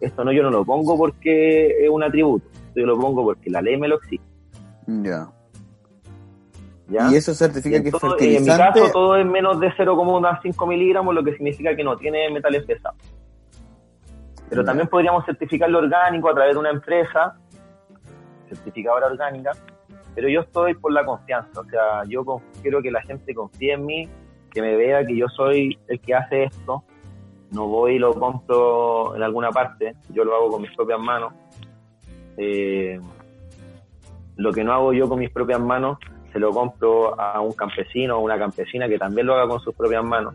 Speaker 3: Esto no yo no lo pongo porque es un atributo, yo lo pongo porque la ley me lo exige.
Speaker 2: Ya. ¿Y eso certifica que es
Speaker 3: fertilizante? En mi caso todo es menos de 0,5 miligramos, lo que significa que no tiene metales pesados. Pero también podríamos certificarlo orgánico a través de una empresa, certificadora orgánica, pero yo estoy por la confianza, o sea, yo quiero que la gente confíe en mí, que me vea que yo soy el que hace esto, no voy y lo compro en alguna parte, yo lo hago con mis propias manos. Eh, lo que no hago yo con mis propias manos, se lo compro a un campesino o una campesina que también lo haga con sus propias manos.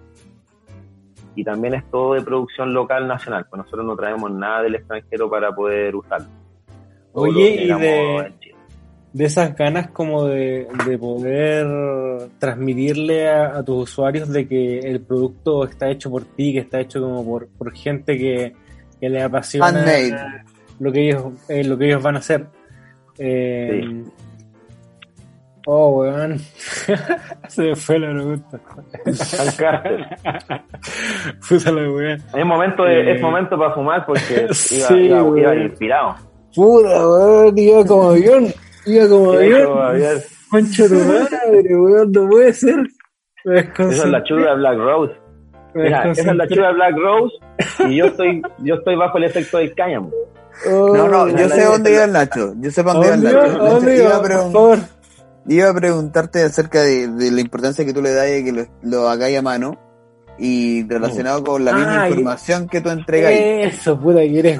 Speaker 3: Y también es todo de producción local nacional, pues nosotros no traemos nada del extranjero para poder usarlo.
Speaker 1: Oye, y de, de esas ganas como de, poder transmitirle a, tus usuarios de que el producto está hecho por ti, que está hecho como por, por gente que, le apasiona lo que ellos eh, lo que ellos van a hacer. Eh, Oh, weón. Se me fue la pregunta.
Speaker 3: Puta la weón. Es momento, de, es eh, momento para fumar porque iba, iba, iba inspirado.
Speaker 1: Puta, weón, iba como avión. Iba como avión. Concha tu madre, weón, no puede ser.
Speaker 3: Esa es la chuda Black Rose. Mira, esa es la chuda Black Rose y yo estoy, yo estoy bajo el efecto del cáñamo.
Speaker 2: Oh, no, no, yo sé dónde iba el Nacho. Yo sé dónde iba el Nacho. ¿Dónde iba, por favor? Iba a preguntarte acerca de, la importancia que tú le das y que lo, lo hagáis a mano y relacionado con la misma información que tú entregas.
Speaker 1: Eso, puta, que eres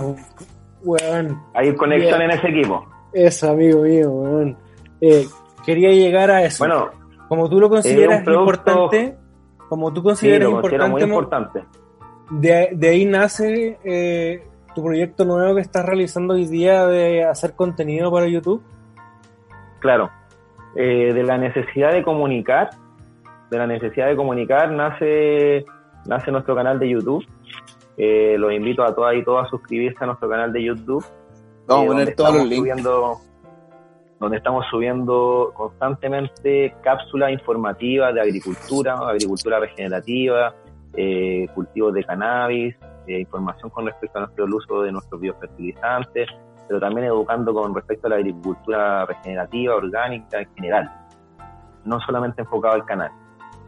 Speaker 1: weón.
Speaker 3: Hay conexión en ese equipo.
Speaker 1: Eso, amigo mío, weón. Eh, quería llegar a eso. Bueno, como tú lo consideras importante, como tú consideras importante,
Speaker 3: muy importante.
Speaker 1: De, de ahí nace eh, tu proyecto nuevo que estás realizando hoy día de hacer contenido para YouTube.
Speaker 3: Claro, eh, de la necesidad de comunicar, de la necesidad de comunicar nace, nace nuestro canal de YouTube. Eh, los invito a todas y todas a suscribirse a nuestro canal de YouTube.
Speaker 2: Vamos a eh, poner todos los links.
Speaker 3: donde estamos subiendo constantemente cápsulas informativas de agricultura, agricultura regenerativa, eh, cultivos de cannabis, información con respecto a nuestro uso de nuestros biofertilizantes, pero también educando con respecto a la agricultura regenerativa, orgánica en general, no solamente enfocado al canal.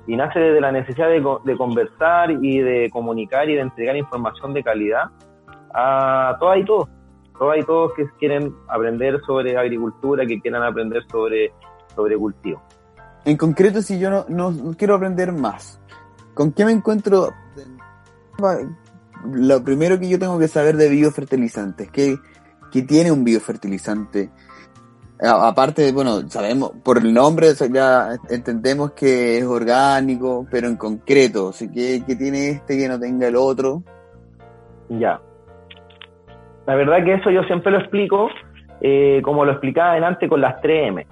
Speaker 3: Y nace desde la necesidad de, conversar y de comunicar y de entregar información de calidad a todas y todos, todas y todos que quieren aprender sobre agricultura, que quieran aprender sobre, sobre cultivo.
Speaker 2: En concreto, si yo no, no quiero aprender más, ¿con qué me encuentro? Lo primero que yo tengo que saber de biofertilizantes, ¿qué, que tiene un biofertilizante. Aparte, de, bueno, sabemos, por el nombre ya entendemos que es orgánico, pero en concreto, ¿qué, tiene este que no tenga el otro?
Speaker 3: Ya. La verdad que eso yo siempre lo explico, eh, como lo explicaba adelante con las 3M.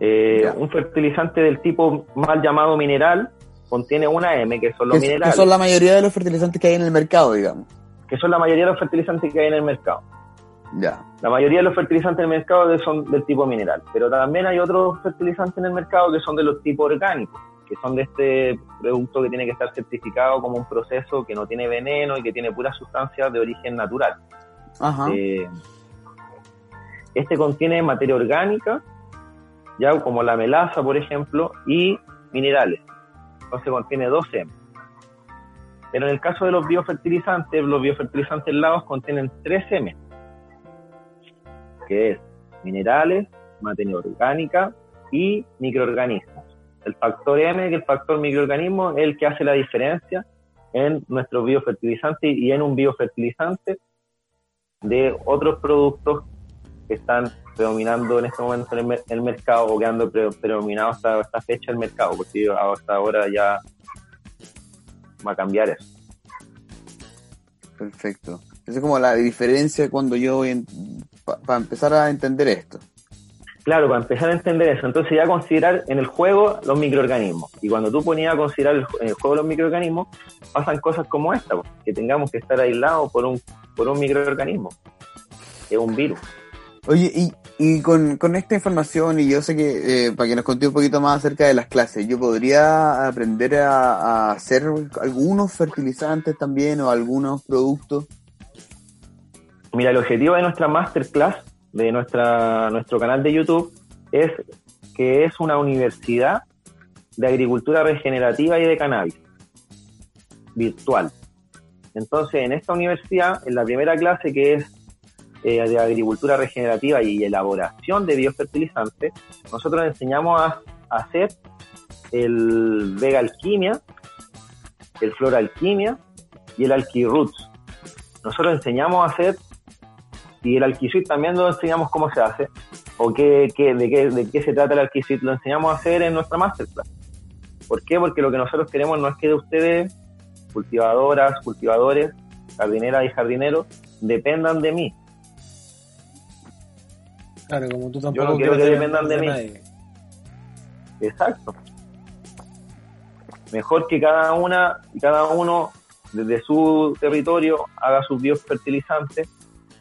Speaker 3: Eh, un fertilizante del tipo mal llamado mineral contiene una M, que son los minerales.
Speaker 2: Que son la mayoría de los fertilizantes que hay en el mercado, digamos.
Speaker 3: Que son la mayoría de los fertilizantes que hay en el mercado. La mayoría de los fertilizantes en el mercado son del tipo mineral, pero también hay otros fertilizantes en el mercado que son de los tipos orgánicos, que son de este producto que tiene que estar certificado como un proceso que no tiene veneno y que tiene puras sustancias de origen natural. Eh, este contiene materia orgánica, ya como la melaza, por ejemplo, y minerales. Entonces contiene 12M. Pero en el caso de los biofertilizantes, los biofertilizantes lados contienen 3M que es minerales, materia orgánica y microorganismos. El factor M, que el factor microorganismo, es el que hace la diferencia en nuestro biofertilizante y en un biofertilizante de otros productos que están predominando en este momento en el, mercado o que han predominado hasta esta fecha el mercado, porque hasta ahora ya va a cambiar eso.
Speaker 2: Perfecto. Esa es como la diferencia cuando yo voy para empezar a entender esto.
Speaker 3: Claro, para empezar a entender eso. Entonces ya considerar en el juego los microorganismos. Y cuando tú ponías a considerar el, en el juego los microorganismos, pasan cosas como esta, que tengamos que estar aislados por un, por un microorganismo, que es un virus.
Speaker 2: Oye, y, y con, con esta información, y yo sé que, eh, para que nos conté un poquito más acerca de las clases, yo podría aprender a, a hacer algunos fertilizantes también o algunos productos.
Speaker 3: Mira, el objetivo de nuestra masterclass, de nuestra, nuestro canal de YouTube, es que es una universidad de agricultura regenerativa y de cannabis, virtual. Entonces, en esta universidad, en la primera clase que es eh, de agricultura regenerativa y elaboración de biofertilizantes, nosotros enseñamos a, hacer el Vega Alquimia, el Flora Alquimia y el Alquiroots. Nosotros enseñamos a hacer, y el Alquisuit también lo enseñamos cómo se hace, o qué, qué, de, qué, de qué se trata el Alquisuit, lo enseñamos a hacer en nuestra masterclass. ¿Por qué? Porque lo que nosotros queremos no es que de ustedes, cultivadoras, cultivadores, jardineras y jardineros, dependan de mí.
Speaker 1: Claro, como tú
Speaker 3: Yo
Speaker 1: tampoco
Speaker 3: no quiero que dependan de mí.
Speaker 1: nadie.
Speaker 3: Exacto. Mejor que cada una, cada uno desde su territorio haga sus biofertilizantes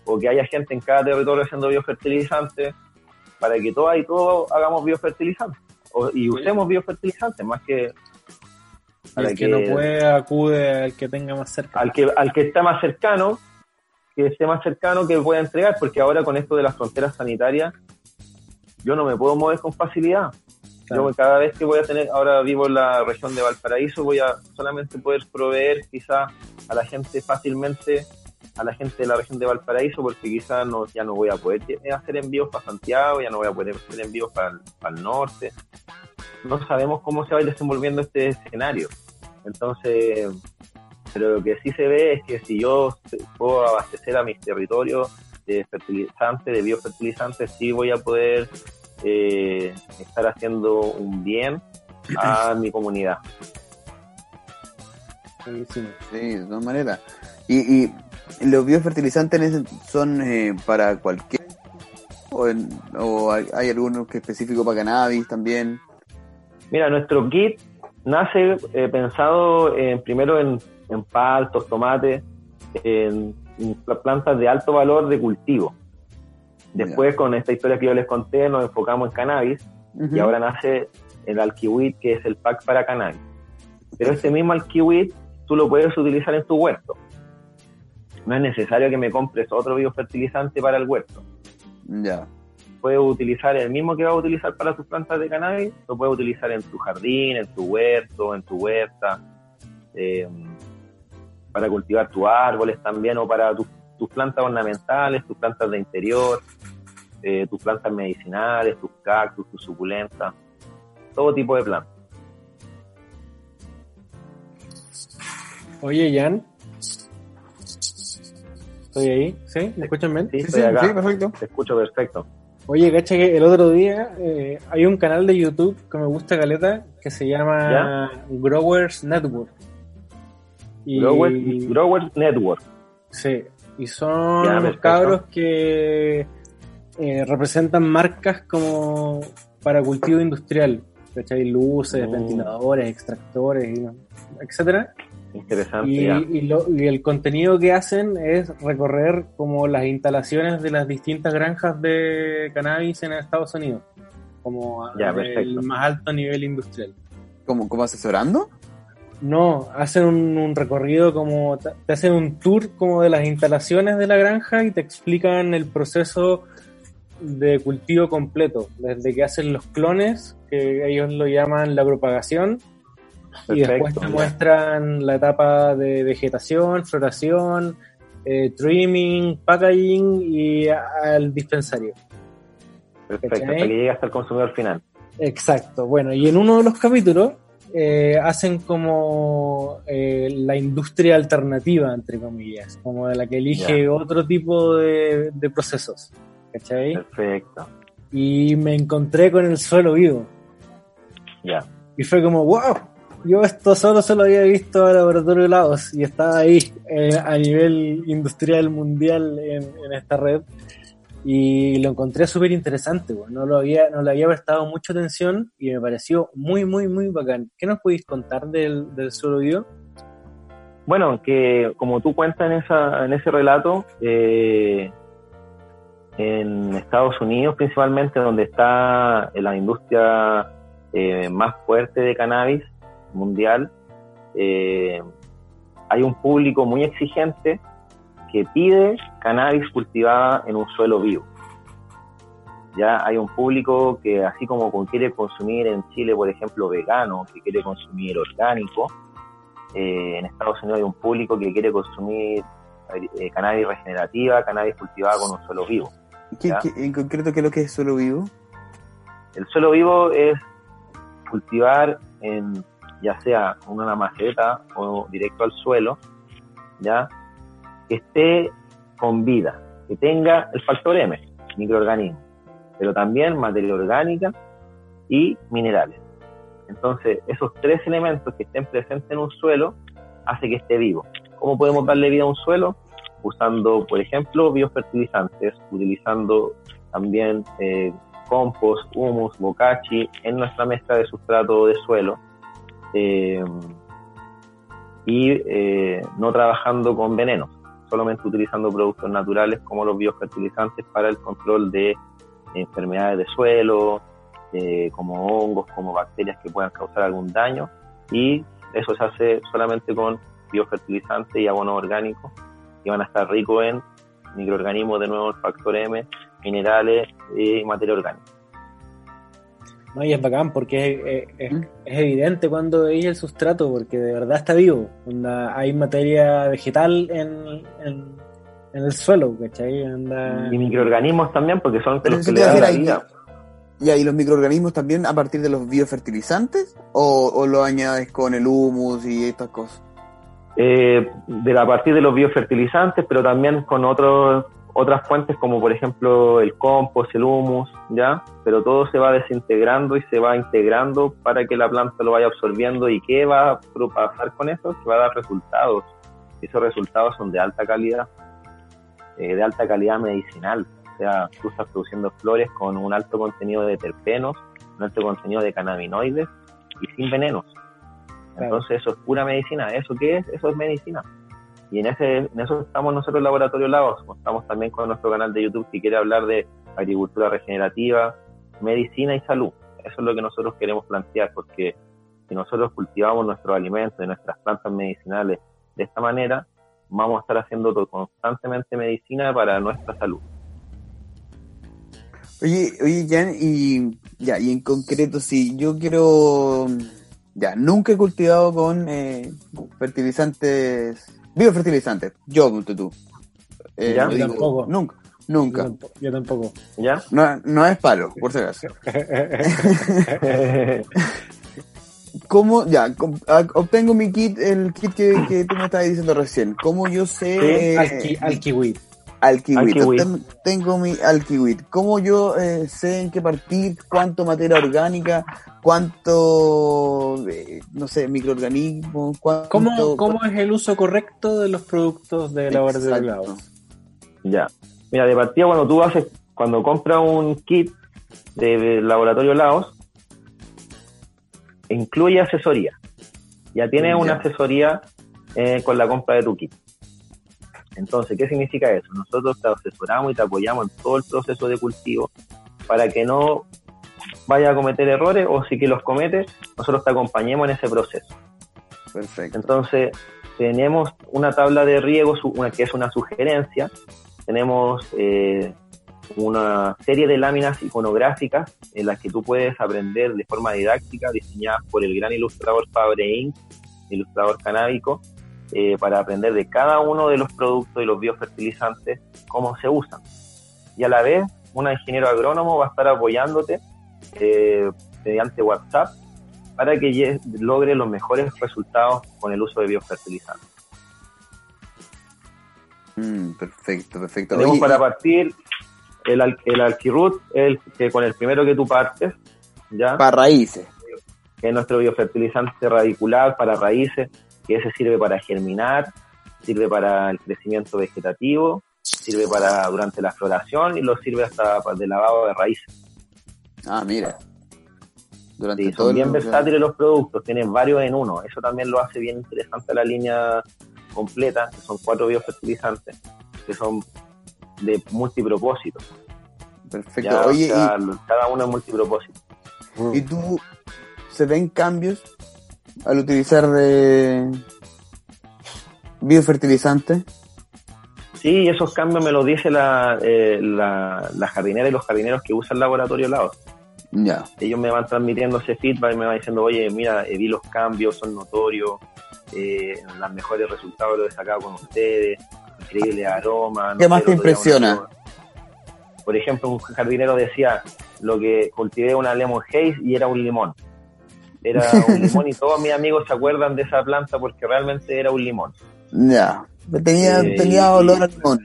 Speaker 3: o que haya gente en cada territorio haciendo biofertilizantes para que todas y todos hagamos biofertilizantes o- y usemos biofertilizantes más que
Speaker 1: el que, no puede acude al que tenga más cerca.
Speaker 3: al que al que está más cercano que esté más cercano que pueda entregar porque ahora con esto de las fronteras sanitarias yo no me puedo mover con facilidad
Speaker 1: Claro.
Speaker 3: yo cada vez que voy a tener, ahora vivo en la región de Valparaíso, voy a solamente poder proveer quizá a la gente fácilmente, a la gente de la región de Valparaíso, porque quizás no, ya no voy a poder hacer envíos para Santiago, ya no voy a poder hacer envíos para el, para el norte. No sabemos cómo se va a ir desenvolviendo este escenario. Entonces, pero lo que sí se ve es que si yo puedo abastecer a mis territorios de fertilizantes, de biofertilizantes, sí voy a poder eh, estar haciendo un bien a mi comunidad.
Speaker 2: Sí, de todas maneras. Y, y los biofertilizantes son eh, para cualquier... O, en- o hay, hay algunos que específicos para cannabis también.
Speaker 3: Mira, nuestro kit nace eh, pensado en, primero en, en paltos, tomates, en, en pla- plantas de alto valor de cultivo. Después, con esta historia que yo les conté, nos enfocamos en cannabis y ahora nace el alkiwit, que es el pack para cannabis. Pero este mismo alkiwit tú lo puedes utilizar en tu huerto. No es necesario que me compres otro biofertilizante para el huerto.
Speaker 2: Ya.
Speaker 3: Puedes utilizar el mismo que vas a utilizar para tus plantas de cannabis, lo puedes utilizar en tu jardín, en tu huerto, en tu huerta, eh, para cultivar tus árboles también o para tus, tus plantas ornamentales, tus plantas de interior, eh, tus plantas medicinales, tus cactus, tus suculentas, todo tipo de plantas.
Speaker 1: Oye, Jan. ¿Estoy ahí? ¿Sí? ¿Me escuchan bien?
Speaker 3: Sí,
Speaker 2: Sí,
Speaker 3: estoy
Speaker 2: sí,
Speaker 3: acá.
Speaker 2: sí, perfecto.
Speaker 3: Te escucho perfecto.
Speaker 1: Oye, cacha que el otro día eh, hay un canal de YouTube que me gusta caleta que se llama Growers Network. Y,
Speaker 3: Growers, Growers Network.
Speaker 1: sí, y son
Speaker 3: Ya, perfecto.
Speaker 1: cabros que eh, representan marcas como para cultivo industrial. ¿Cachai? Luces,
Speaker 3: Mm.
Speaker 1: ventiladores, extractores, etcétera.
Speaker 3: Interesante.
Speaker 1: Y, lo- y el contenido que hacen es recorrer como las instalaciones de las distintas granjas de cannabis en Estados Unidos, como a-
Speaker 3: Ya,
Speaker 1: el
Speaker 3: perfecto.
Speaker 1: más alto nivel industrial.
Speaker 2: ¿Cómo, cómo asesorando?
Speaker 1: No, hacen un, un recorrido como, te te hacen un tour como de las instalaciones de la granja y te explican el proceso de cultivo completo, desde que hacen los clones, que ellos lo llaman la propagación, y después te muestran la etapa de vegetación, floración, eh, trimming, packaging y al dispensario.
Speaker 3: Perfecto,
Speaker 1: ¿cachai?
Speaker 3: hasta que llegue hasta el consumidor final.
Speaker 1: Exacto. Bueno, y en uno de los capítulos eh, hacen como eh, la industria alternativa, entre comillas, como de la que elige otro tipo de, de procesos. ¿Cachai?
Speaker 3: Perfecto.
Speaker 1: Y me encontré con el suelo vivo.
Speaker 3: Ya.
Speaker 1: Y fue como, wow, yo esto solo se lo había visto al laboratorio Laos y estaba ahí eh, a nivel industrial mundial en, en esta red. y lo encontré súper interesante, no, lo había, no le había prestado mucha atención y me pareció muy, muy, muy bacán. ¿Qué nos podéis contar del, del suelo vivo?
Speaker 3: Bueno, que como tú cuentas en, esa, en ese relato, eh, en Estados Unidos principalmente, donde está la industria eh, más fuerte de cannabis mundial, eh, hay un público muy exigente que pide cannabis cultivada en un suelo vivo. Ya hay un público que así como quiere consumir en Chile, por ejemplo, vegano, que quiere consumir orgánico, eh, en Estados Unidos hay un público que quiere consumir eh, cannabis regenerativa, cannabis cultivada con un suelo vivo.
Speaker 2: en concreto qué es lo que es suelo vivo?
Speaker 3: El suelo vivo es cultivar en ya sea una maceta o directo al suelo, ya que esté con vida, que tenga el factor M, microorganismo, pero también materia orgánica y minerales. Entonces, esos tres elementos que estén presentes en un suelo hace que esté vivo. ¿Cómo podemos darle vida a un suelo? Usando, por ejemplo, biofertilizantes, utilizando también eh, compost, humus, bocachi en nuestra mezcla de sustrato de suelo. Eh, y eh, no trabajando con venenos, solamente utilizando productos naturales como los biofertilizantes para el control de enfermedades de suelo, eh, como hongos, como bacterias que puedan causar algún daño y eso se hace solamente con biofertilizantes y abonos orgánicos que van a estar ricos en microorganismos, de nuevo el factor M, minerales y materia orgánica.
Speaker 1: No, y es bacán porque es, ¿Mm? evidente cuando veis el sustrato, porque de verdad está vivo. hay materia vegetal en, en, el suelo, ¿cachai?
Speaker 3: Y microorganismos también, porque son los que le dan la vida.
Speaker 2: ¿Y ahí los microorganismos también a partir de los biofertilizantes? ¿O, lo añades con el humus y estas cosas?
Speaker 3: Eh, de a partir de los biofertilizantes, pero también con otros otras fuentes como por ejemplo el compost, el humus, ¿ya? Pero todo se va desintegrando y se va integrando para que la planta lo vaya absorbiendo y ¿qué va a pasar con eso? Que va a dar resultados. Esos resultados son de alta calidad, eh, de alta calidad medicinal. O sea, tú estás produciendo flores con un alto contenido de terpenos, un alto contenido de cannabinoides y sin venenos. Entonces eso es pura medicina. ¿Eso qué es? Eso es medicina. Y en, ese, en eso estamos nosotros en Laboratorio Lagos. Estamos también con nuestro canal de YouTube si quiere hablar de agricultura regenerativa, medicina y salud. Eso es lo que nosotros queremos plantear, porque si nosotros cultivamos nuestros alimentos y nuestras plantas medicinales de esta manera, vamos a estar haciendo constantemente medicina para nuestra salud.
Speaker 2: Oye, oye, Jan, y ya, y en concreto, si yo quiero, ya, nunca he cultivado con eh, fertilizantes Biofertilizante, yo, tú.
Speaker 1: Eh, ¿Ya? Yo tampoco.
Speaker 2: Nunca, nunca.
Speaker 1: Yo tampoco.
Speaker 3: ¿Ya?
Speaker 2: No, no es palo, por si acaso. ¿Cómo, ya, obtengo mi kit, el kit que, que tú me estabas diciendo recién? ¿Cómo yo sé?
Speaker 1: Sí, al, kiwi.
Speaker 2: Alkiwit. Tengo mi Alkiwit. ¿Cómo yo eh, sé en qué partir? ¿Cuánto materia orgánica? ¿Cuánto, eh, no sé, microorganismos?
Speaker 1: ¿Cómo, ¿Cómo es el uso correcto de los productos de laboratorio Laos?
Speaker 3: Ya. Mira, de partida cuando tú haces, cuando compras un kit de laboratorio Laos, incluye asesoría. Ya tienes una asesoría eh, con la compra de tu kit. Entonces, ¿qué significa eso? Nosotros te asesoramos y te apoyamos en todo el proceso de cultivo para que no vaya a cometer errores o si que los comete, nosotros te acompañemos en ese proceso.
Speaker 2: Perfecto.
Speaker 3: Entonces, tenemos una tabla de riego, una, que es una sugerencia, tenemos eh, una serie de láminas iconográficas en las que tú puedes aprender de forma didáctica, diseñadas por el gran ilustrador Fabre Inc., ilustrador canábico, eh, para aprender de cada uno de los productos y los biofertilizantes cómo se usan. Y a la vez, un ingeniero agrónomo va a estar apoyándote eh, mediante WhatsApp para que logre los mejores resultados con el uso de biofertilizantes.
Speaker 2: Mm, perfecto, perfecto.
Speaker 3: Tenemos para partir el, el alquirut, el, que con el primero que tú partes, ¿ya?
Speaker 2: Para raíces.
Speaker 3: Que es nuestro biofertilizante radicular para raíces que ese sirve para germinar, sirve para el crecimiento vegetativo sirve para durante la floración y lo sirve hasta para de lavado de raíces.
Speaker 2: Ah, mira.
Speaker 3: Durante sí, son bien versátiles los productos, tienen varios en uno. Eso también lo hace bien interesante la línea completa, que son cuatro biofertilizantes, que son de multipropósito.
Speaker 2: Perfecto. Oye,
Speaker 3: cada uno es multipropósito.
Speaker 2: ¿Y tú se ven cambios al utilizar eh, biofertilizantes?
Speaker 3: Sí, esos cambios me los dice la, eh, la, jardinera y los jardineros que usan el laboratorio Laos.
Speaker 2: Ya.
Speaker 3: Ellos me van transmitiendo ese feedback y me van diciendo, oye, mira, eh, vi los cambios, son notorios, eh, los mejores resultados los he sacado con ustedes, increíble aroma.
Speaker 2: ¿Qué más te impresiona?
Speaker 3: Por ejemplo, un jardinero decía, lo que cultivé una lemon haze y era un limón. Era un limón y todos mis amigos se acuerdan de esa planta porque realmente era un limón.
Speaker 2: Ya, tenía, eh, tenía olor a limón.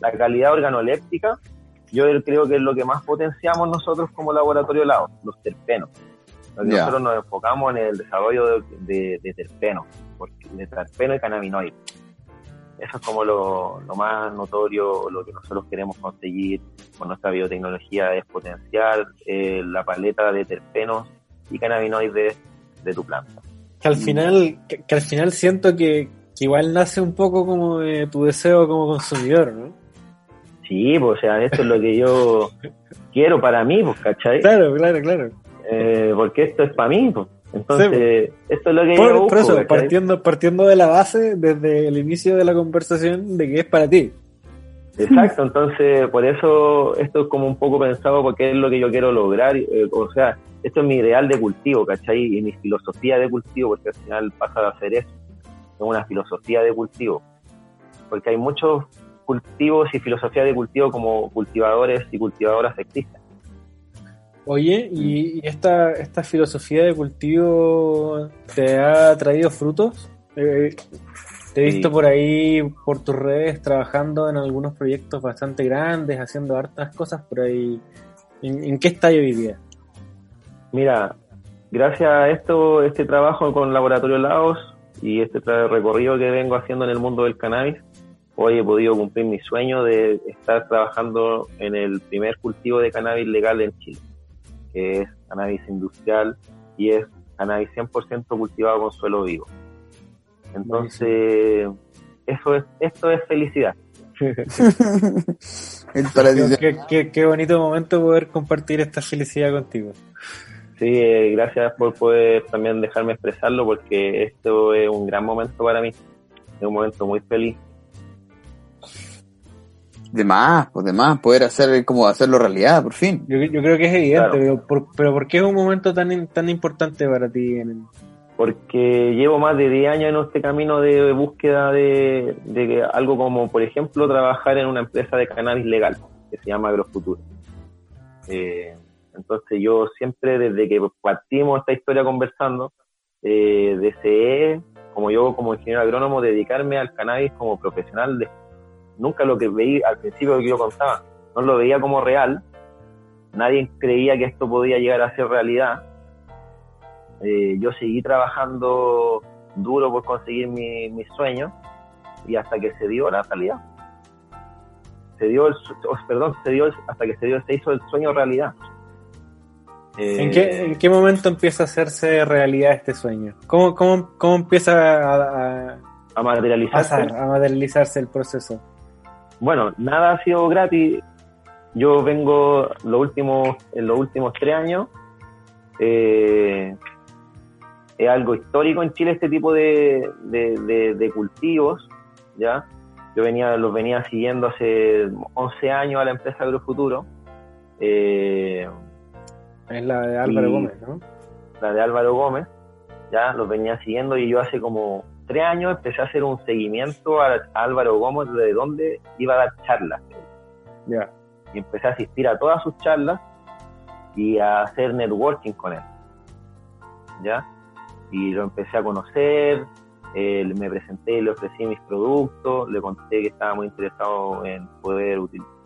Speaker 3: La calidad, organoléptica, yo creo que es lo que más potenciamos nosotros como laboratorio lado, los terpenos. Nosotros nos enfocamos en el desarrollo de, de, terpenos, de terpeno y cannabinoides. Eso es como lo, más notorio, lo que nosotros queremos conseguir con nuestra biotecnología es potenciar eh, la paleta de terpenos y cannabinoides de tu planta.
Speaker 1: Que al final, que, al final siento que, igual nace un poco como de tu deseo como consumidor, ¿no?
Speaker 3: Sí, pues, o sea, esto es lo que yo quiero para mí, pues, ¿cachai?
Speaker 1: Claro, claro, claro.
Speaker 3: Eh, porque esto es para mí, pues. Entonces, esto es lo que yo
Speaker 1: busco, eso, partiendo, partiendo de la base, desde el inicio de la conversación, de que es para ti.
Speaker 3: Exacto, entonces por eso esto es como un poco pensado porque es lo que yo quiero lograr, eh, o sea, esto es mi ideal de cultivo, ¿cachai? Y mi filosofía de cultivo, porque al final pasa de hacer eso, es una filosofía de cultivo, porque hay muchos cultivos y filosofía de cultivo como cultivadores y cultivadoras existen.
Speaker 1: Oye, ¿y esta, esta filosofía de cultivo te ha traído frutos? Eh, te he visto por ahí, por tus redes, trabajando en algunos proyectos bastante grandes, haciendo hartas cosas por ahí. ¿En, qué está hoy día?
Speaker 3: Mira, gracias a esto, este trabajo con Laboratorio Laos y este recorrido que vengo haciendo en el mundo del cannabis, hoy he podido cumplir mi sueño de estar trabajando en el primer cultivo de cannabis legal en Chile que es cannabis industrial y es cannabis 100% cultivado con suelo vivo. Entonces, eso es, esto es felicidad.
Speaker 1: qué, qué, bonito momento poder compartir esta felicidad contigo.
Speaker 3: Sí, eh, gracias por poder también dejarme expresarlo porque esto es un gran momento para mí. Es un momento muy feliz
Speaker 2: de más, pues de más, poder hacer como hacerlo realidad, por fin.
Speaker 1: Yo, creo que es evidente, pero, por, pero ¿por qué es un momento tan, tan importante para ti?
Speaker 3: Porque llevo más de 10 años en este camino de búsqueda de, de algo como, por ejemplo, trabajar en una empresa de cannabis legal, que se llama Agrofuturo. Eh, entonces yo siempre, desde que partimos esta historia conversando, eh, deseé, como yo como ingeniero agrónomo, dedicarme al cannabis como profesional nunca lo que veía al principio que yo contaba, no lo veía como real, nadie creía que esto podía llegar a ser realidad. Eh, yo seguí trabajando duro por conseguir mis mi sueños y hasta que se dio la realidad. Se dio el, perdón, se dio hasta que se dio, se hizo el sueño realidad.
Speaker 1: ¿En, qué, ¿En qué momento empieza a hacerse realidad este sueño? ¿Cómo, cómo, cómo empieza a,
Speaker 3: a, materializarse?
Speaker 1: a materializarse el proceso?
Speaker 3: bueno, nada ha sido gratis. Yo vengo los últimos, en los últimos tres años. Eh, es algo histórico en Chile este tipo de, de, cultivos, ¿ya? Yo venía, los venía siguiendo hace 11 años a la empresa Agrofuturo.
Speaker 1: Eh, es la de Álvaro Gómez, ¿no?
Speaker 3: La de Álvaro Gómez, ya, los venía siguiendo y yo hace como tres años empecé a hacer un seguimiento a, Álvaro Gómez de dónde iba a dar charlas.
Speaker 1: Ya.
Speaker 3: Y empecé a asistir a todas sus charlas y a hacer networking con él. ¿Ya? Y lo empecé a conocer, me presenté, le ofrecí mis productos, le conté que estaba muy interesado en poder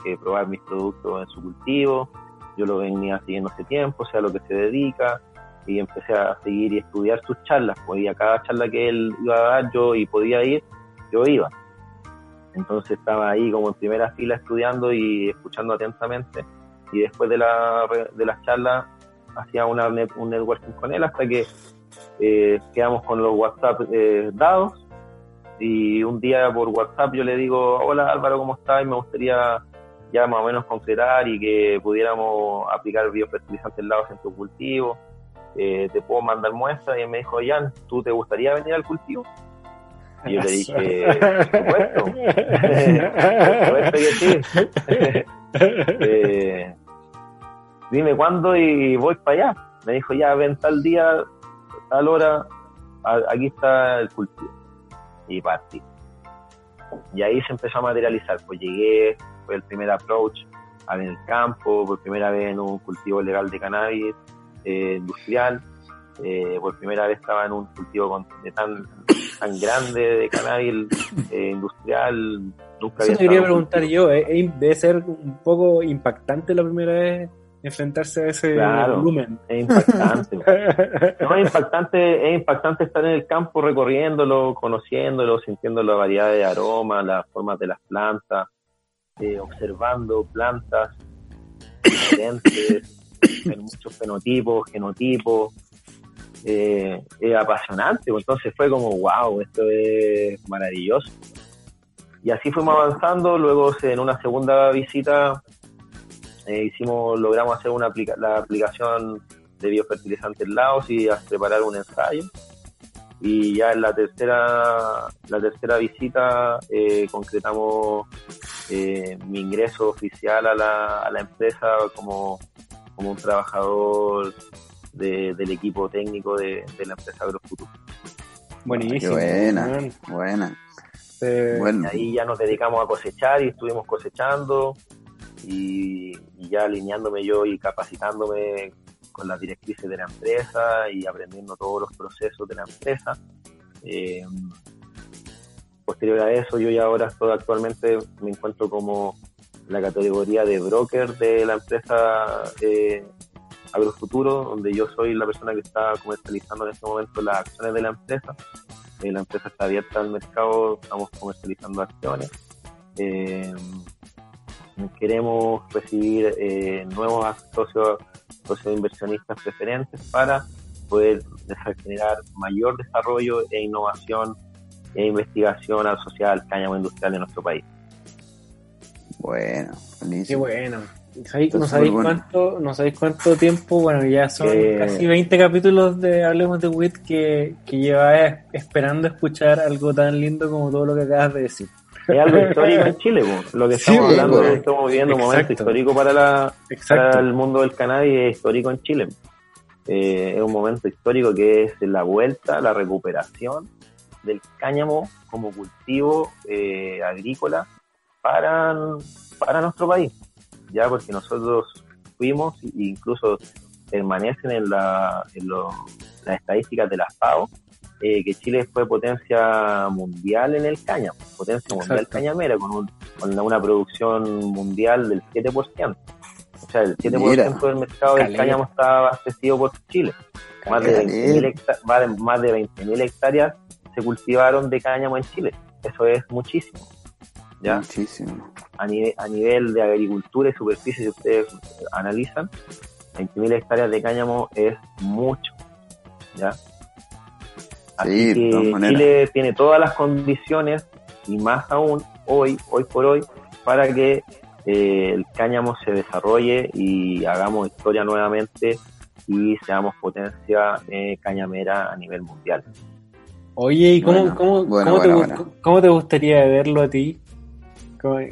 Speaker 3: eh, probar mis productos en su cultivo. Yo lo venía siguiendo hace tiempo, o sea, lo que se dedica y empecé a seguir y estudiar sus charlas, pues a cada charla que él iba a dar yo y podía ir, yo iba. Entonces estaba ahí como en primera fila estudiando y escuchando atentamente. Y después de, la, de las charlas hacía una, un networking con él hasta que eh, quedamos con los WhatsApp eh, dados. Y un día por WhatsApp yo le digo, hola Álvaro, ¿cómo estás? Y me gustaría ya más o menos concretar y que pudiéramos aplicar biofertilizantes lados en tu cultivo. Eh, te puedo mandar muestras. Y él me dijo, Jan, ¿tú te gustaría venir al cultivo? Y yo le dije, por supuesto, por supuesto que sí. eh, dime cuándo y voy para allá. Me dijo, ya, ven tal día, tal hora, aquí está el cultivo. Y partí. Y ahí se empezó a materializar. Pues llegué, fue el primer approach en el campo, por primera vez en un cultivo legal de cannabis eh, industrial. Eh, por primera vez estaba en un cultivo de tan, tan grande de cannabis eh, industrial. Nunca
Speaker 1: Eso te quería preguntar yo, debe ser un poco impactante la primera vez enfrentarse a ese volumen.
Speaker 3: Es impactante. no, es impactante, es impactante estar en el campo recorriéndolo, conociéndolo, sintiendo la variedad de aromas, las formas de las plantas, eh, observando plantas diferentes, muchos fenotipos, genotipos. Eh, apasionante, pues, entonces fue como, wow, esto es maravilloso. Y así fuimos avanzando, luego en una segunda visita eh, hicimos, logramos hacer una la aplicación de biofertilizantes Laos y preparar un ensayo. Y ya en la tercera, la tercera visita eh, concretamos eh, mi ingreso oficial a la, a la empresa como, como un trabajador del equipo técnico de, la empresa Agrofuturo.
Speaker 2: Buenísimo. buena, buena.
Speaker 3: bueno. Ahí ya nos dedicamos a cosechar y estuvimos cosechando y, ya alineándome yo y capacitándome con las directrices de la empresa y aprendiendo todos los procesos de la empresa. Eh, posterior a eso, yo ya ahora estoy actualmente, me encuentro como la categoría de broker de la empresa eh, Agrofuturo, donde yo soy la persona que está comercializando en este momento las acciones de la empresa. Eh, la empresa está abierta al mercado, estamos comercializando acciones. Eh, queremos recibir eh, nuevos socios, socios inversionistas preferentes para poder generar mayor desarrollo e innovación e investigación asociada al cáñamo industrial de nuestro país.
Speaker 2: Bueno,
Speaker 1: Qué bueno. ¿No sabéis, cuánto, ¿No sabéis cuánto tiempo? Bueno, ya son eh, casi 20 capítulos de Hablemos de WIT que, que lleva esperando escuchar algo tan lindo como todo lo que acabas de decir
Speaker 3: es algo histórico en Chile, lo que estamos hablando, estamos viviendo un momento histórico para, la, el mundo del cannabis, es histórico en Chile. Eh, es un momento histórico que es la vuelta, la recuperación del cáñamo como cultivo eh, agrícola para, para nuestro país, ya porque nosotros fuimos e incluso permanecen en, la, en las estadísticas de las FAO, eh, que Chile fue potencia mundial en el cáñamo, potencia mundial cañamera, con, con, una producción mundial del 7%. O sea, el 7% del mercado del cáñamo está abastecido por Chile. Más de, 20 más de 20.000 hectáreas se cultivaron de cáñamo en Chile. Eso es muchísimo. ¿ya?
Speaker 2: Muchísimo.
Speaker 3: A, nivel, a nivel de agricultura y superficie, si ustedes analizan, 20.000 hectáreas de cáñamo es mucho. ¿ya? Así que Chile tiene todas las condiciones y más aún hoy, hoy por hoy, para que eh, el cáñamo se desarrolle y hagamos historia nuevamente y seamos potencia eh, cañamera a nivel mundial.
Speaker 1: Oye, ¿y cómo, cómo, cómo, te, gustaría verlo a ti?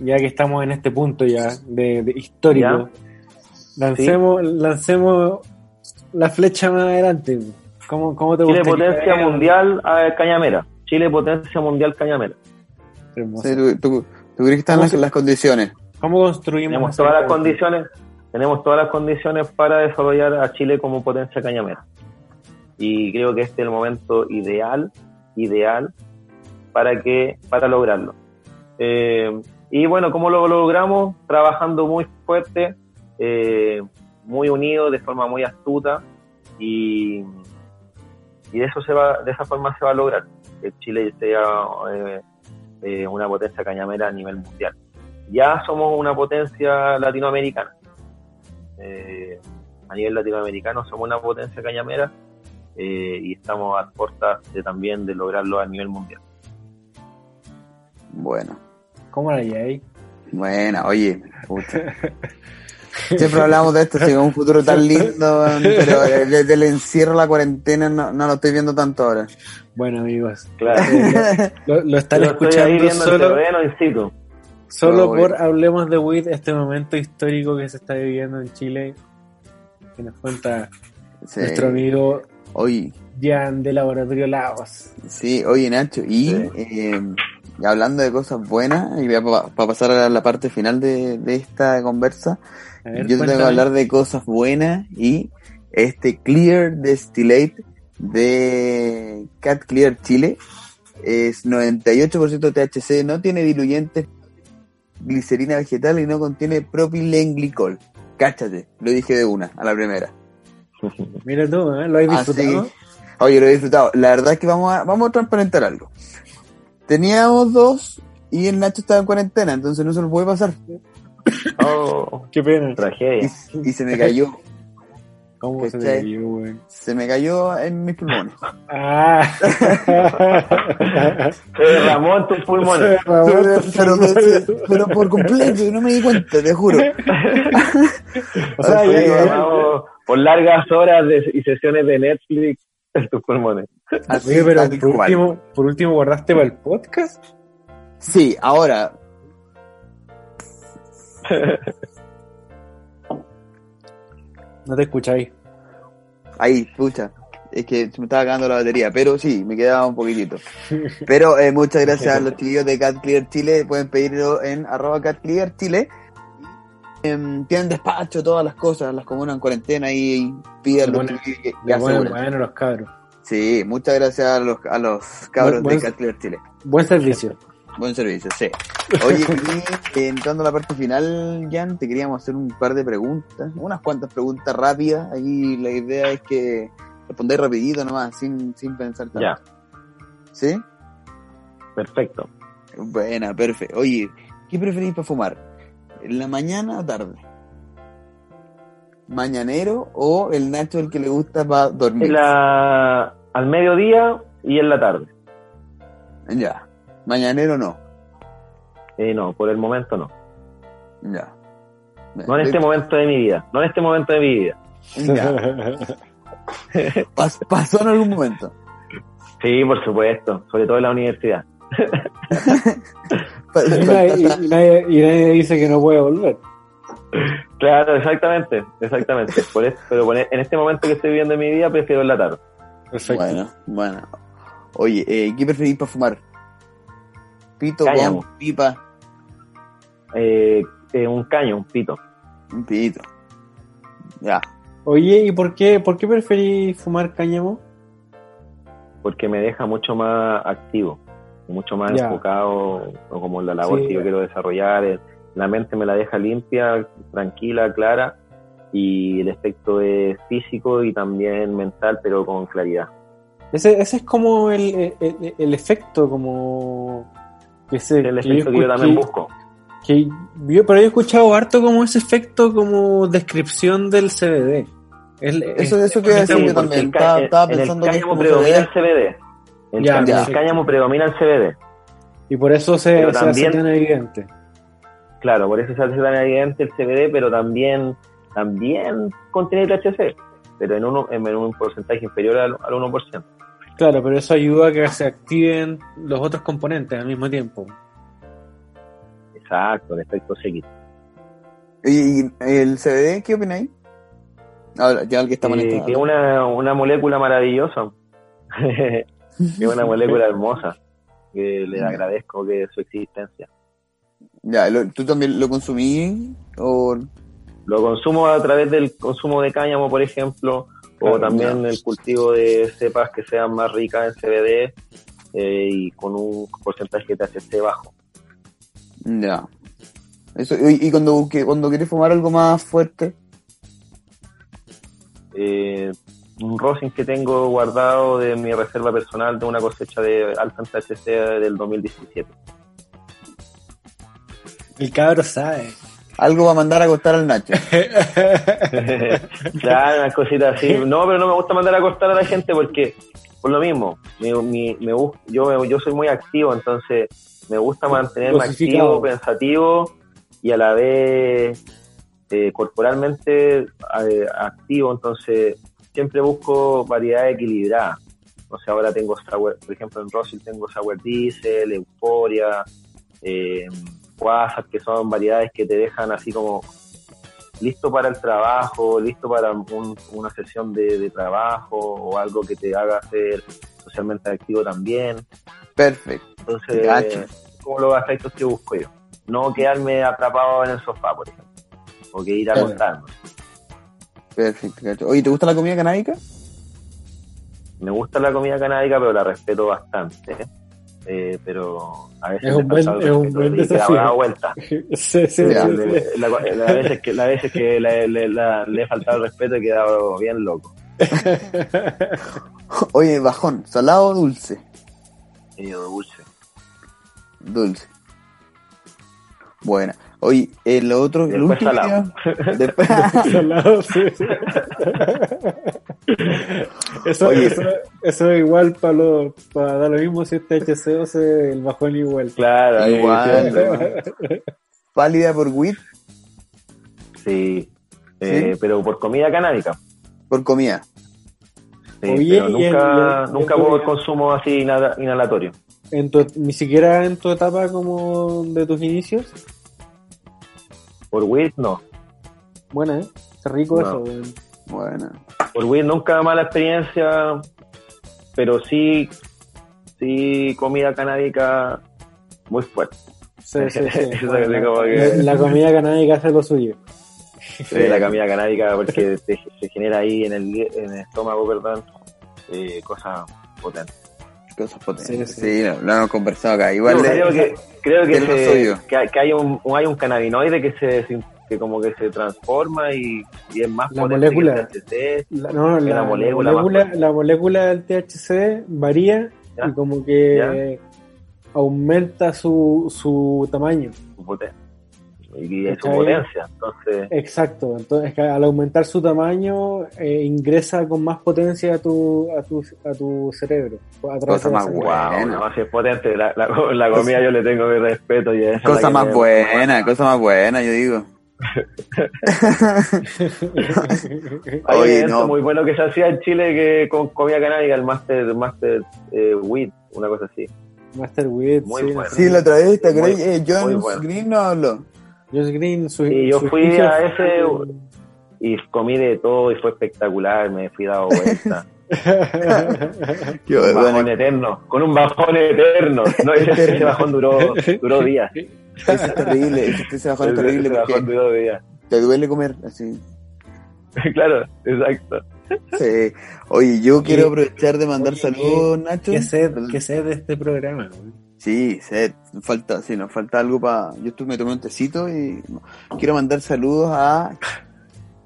Speaker 1: ya que estamos en este punto ya de, histórico. Lancemos, lancemos la flecha más adelante. ¿Cómo, te
Speaker 3: Chile potencia mundial a Cañamera. Chile potencia mundial Cañamera.
Speaker 2: ¿tú, crees que están las, condiciones?
Speaker 1: ¿Cómo construimos?
Speaker 3: Tenemos todas las condiciones, tenemos todas las condiciones para desarrollar a Chile como potencia cañamera. Y creo que este es el momento ideal, ideal para que, para lograrlo. Eh, y bueno, ¿cómo lo logramos? Trabajando muy fuerte, eh, muy unido, de forma muy astuta y y de eso se va de esa forma se va a lograr que Chile sea eh, una potencia cañamera a nivel mundial. Ya somos una potencia latinoamericana. A nivel latinoamericano somos una potencia cañamera eh, y estamos a puertas de, también de lograrlo a nivel mundial.
Speaker 2: Bueno.
Speaker 1: ¿Cómo la ahí?
Speaker 2: Buena, oye. Siempre hablamos de esto, si un futuro tan lindo, pero desde el encierro, la cuarentena, no, no, lo estoy viendo tanto ahora.
Speaker 1: Bueno, amigos, claro. lo, lo, están escuchando solo, solo por Hablemos de WIT, este momento histórico que se está viviendo en Chile, que nos cuenta nuestro amigo
Speaker 2: hoy
Speaker 1: Jan de Laboratorio Lagos.
Speaker 2: Sí, oye Nacho, y eh, hablando de cosas buenas, y para pasar a la parte final de, de esta conversa, yo tengo que hablar de cosas buenas y este Clear Distillate de Cat Clear Chile es 98% THC, no tiene diluyentes, glicerina vegetal y no contiene propilenglicol. Cáchate, lo dije de una, a la primera.
Speaker 1: Mira tú, ¿eh? ¿lo has disfrutado?
Speaker 2: Oye, lo he disfrutado. La verdad es que vamos a, vamos a transparentar algo. Teníamos dos y el Nacho estaba en cuarentena, entonces no se lo puede pasar.
Speaker 3: Oh, qué pena. Tragedia.
Speaker 2: Y, se me cayó.
Speaker 1: ¿Cómo se me cayó, güey?
Speaker 2: Se me cayó en mis pulmones.
Speaker 1: Ah.
Speaker 3: se derramó en tus pulmones.
Speaker 2: Pero, pero, por completo, no me di cuenta, te juro.
Speaker 3: o sea, ya, por largas horas de, y sesiones de Netflix en tus pulmones.
Speaker 1: Así, pero por último, por último, ¿guardaste para el podcast?
Speaker 2: Sí, ahora,
Speaker 1: no te escucháis.
Speaker 2: Ahí, escucha. Es que se me estaba acabando la batería, pero sí, me quedaba un poquitito. Pero eh, muchas gracias a los chiquillos de Cat Clear Chile. Pueden pedirlo en arroba Cat Clear Chile. Em, tienen despacho, todas las cosas, las comunas en cuarentena y piden
Speaker 1: lo que, bueno, los cabros.
Speaker 2: Sí, muchas gracias a los, a los cabros de Cat Clear Chile.
Speaker 1: Buen servicio.
Speaker 2: Buen servicio, sí. Oye, y entrando a la parte final, Jan, te queríamos hacer un par de preguntas, unas cuantas preguntas rápidas. Ahí la idea es que respondáis rapidito nomás, sin, sin pensar tanto.
Speaker 3: Ya.
Speaker 2: ¿Sí?
Speaker 3: Perfecto.
Speaker 2: Buena, perfecto. Oye, ¿qué preferís para fumar? ¿En la mañana o tarde? ¿Mañanero o el Nacho el que le gusta para dormir?
Speaker 3: La... Al mediodía y en la tarde.
Speaker 2: Ya. Mañanero no.
Speaker 3: Eh, no, por el momento no.
Speaker 2: Ya.
Speaker 3: No en este momento de mi vida. No en este momento de mi vida.
Speaker 2: Ya. ¿Pasó en algún momento?
Speaker 3: Sí, por supuesto. Sobre todo en la universidad.
Speaker 1: y, nadie, dice que no puede volver.
Speaker 3: Claro, exactamente, exactamente. Por eso, pero en este momento que estoy viviendo en mi vida prefiero en la tarde.
Speaker 2: Perfecto. Bueno, bueno. Oye, eh, ¿qué preferís para fumar? Pito
Speaker 3: Cáñamo.
Speaker 2: pipa.
Speaker 3: Eh, eh, un caño, un pito.
Speaker 2: Un pito. Ya.
Speaker 1: Oye, ¿y por qué, por qué preferís fumar cáñamo?
Speaker 3: Porque me deja mucho más activo, mucho más enfocado como la labor que yo quiero desarrollar. La mente me la deja limpia, tranquila, clara y el efecto es físico y también mental, pero con claridad.
Speaker 1: Ese, ese es como el, el efecto, como
Speaker 3: el efecto que yo, también busco.
Speaker 1: Que pero yo he escuchado harto como ese efecto como descripción del CBD.
Speaker 2: eso, de eso que decir yo también. Estaba, pensando
Speaker 3: en el cáñamo predomina el CBD. En el cáñamo predomina el CBD.
Speaker 1: Y por eso se, hace tan evidente.
Speaker 3: Claro, por eso se hace tan evidente el CBD, pero también, también contiene THC, pero en, uno, en un porcentaje inferior al, al 1%.
Speaker 1: Claro, pero eso ayuda a que se activen los otros componentes al mismo tiempo.
Speaker 3: Exacto, el efecto seguido.
Speaker 2: ¿Y el CBD qué opináis? Ahora, ya el que está
Speaker 3: eh, Que es una, una molécula maravillosa. es una molécula hermosa. Que le agradezco que su existencia.
Speaker 2: Ya, ¿tú también lo consumí? O...
Speaker 3: Lo consumo a través del consumo de cáñamo, por ejemplo, o también el cultivo de cepas que sean más ricas en CBD eh, y con un porcentaje de THC bajo.
Speaker 2: Ya. Eso, y, cuando, cuando quieres fumar algo más fuerte.
Speaker 3: Eh, un rosin que tengo guardado de mi reserva personal de una cosecha de alta en THC del 2017.
Speaker 1: El cabro sabe.
Speaker 2: Algo va a mandar a acostar al Nacho.
Speaker 3: ya, unas cositas así. No, pero no me gusta mandar a acostar a la gente porque, por lo mismo, mi, mi, me, yo, yo soy muy activo, entonces me gusta mantenerme activo, pensativo y a la vez eh, corporalmente eh, activo, entonces siempre busco variedad equilibrada. O sea, ahora tengo Sour, por ejemplo en Rosil tengo Sour Diesel, Euphoria, eh, que son variedades que te dejan así como listo para el trabajo, listo para una sesión de, trabajo o algo que te haga ser socialmente activo también.
Speaker 2: Perfecto.
Speaker 3: Entonces, como los aspectos que busco yo. No quedarme atrapado en el sofá, por ejemplo. O que ir a contarme.
Speaker 2: Perfecto. Oye, ¿te gusta la comida canábica?
Speaker 3: Me gusta la comida canábica, pero la respeto bastante. ¿eh? Eh, pero a veces
Speaker 1: es un buen, es un buen desafío.
Speaker 3: vuelta.
Speaker 1: sí, sí,
Speaker 3: la, la, veces que, la veces que le he faltado el respeto he quedado bien loco.
Speaker 2: Oye, bajón, ¿salado o dulce?
Speaker 3: Eh, dulce.
Speaker 2: Dulce. Buena. Oye, el otro, el último
Speaker 3: salado.
Speaker 2: Después...
Speaker 1: salado, sí. eso, Oye. eso, eso, es igual para lo, para dar lo mismo si este THC o se el bajón igual.
Speaker 3: Claro,
Speaker 2: igual. ¿Pálida por WIT?
Speaker 3: Sí, eh, pero por comida canábica.
Speaker 2: Por comida.
Speaker 3: Sí, Oye, pero nunca, el, nunca por consumo así inhalatorio.
Speaker 1: En tu, ni siquiera en tu etapa como de tus inicios.
Speaker 3: Por WIT no.
Speaker 1: Buena, ¿eh? Está rico eso,
Speaker 2: Buena.
Speaker 3: Por WIT nunca mala experiencia, pero sí, sí comida canábica muy fuerte.
Speaker 1: Sí, sí, sí. La comida canábica hace lo suyo.
Speaker 3: Sí, la comida canábica porque se genera ahí en el, en el estómago, perdón, eh, cosas potentes
Speaker 2: cosas potentes. Sí, lo, hemos conversado acá. Igual
Speaker 3: creo que, creo que, que, hay, un, hay un cannabinoide que se que como que se transforma y, y es más
Speaker 1: la molécula,
Speaker 3: que el
Speaker 1: THC. no, la, molécula, la molécula del THC varía y como que aumenta su, su tamaño.
Speaker 3: Su potencia y en su potencia. Entonces...
Speaker 1: Exacto, entonces al aumentar su tamaño eh, ingresa con más potencia a tu, a tu, a tu cerebro.
Speaker 2: A cosa más buena.
Speaker 3: no, si es potente, la, la, comida yo le tengo mi respeto. Y
Speaker 2: cosa más buena, cosa más buena, yo digo.
Speaker 3: Oye, no. muy bueno que se hacía en Chile que con comida canábica, el Master, master eh, Weed, una cosa así.
Speaker 1: Master Weed,
Speaker 3: muy sí, bueno.
Speaker 2: sí, la otra vez, ¿te acuerdas? Eh, John Green no habló.
Speaker 1: Josh Green, su,
Speaker 3: y yo fui a ese y comí de todo y fue espectacular, me fui dado vuelta. un bajón eterno, con un bajón eterno. No, ese, ese bajón duró, duró días.
Speaker 2: Ese es terrible, ese, ese bajón es terrible ese bajón duró días. te duele comer así.
Speaker 3: claro, exacto.
Speaker 2: Sí. Oye, yo quiero aprovechar de mandar saludos, Nacho.
Speaker 1: ¿Qué sed, qué sed de este programa?
Speaker 2: Sí, sed, falta, sí, nos falta algo para. Yo estuve, me tomé un tecito y quiero mandar saludos a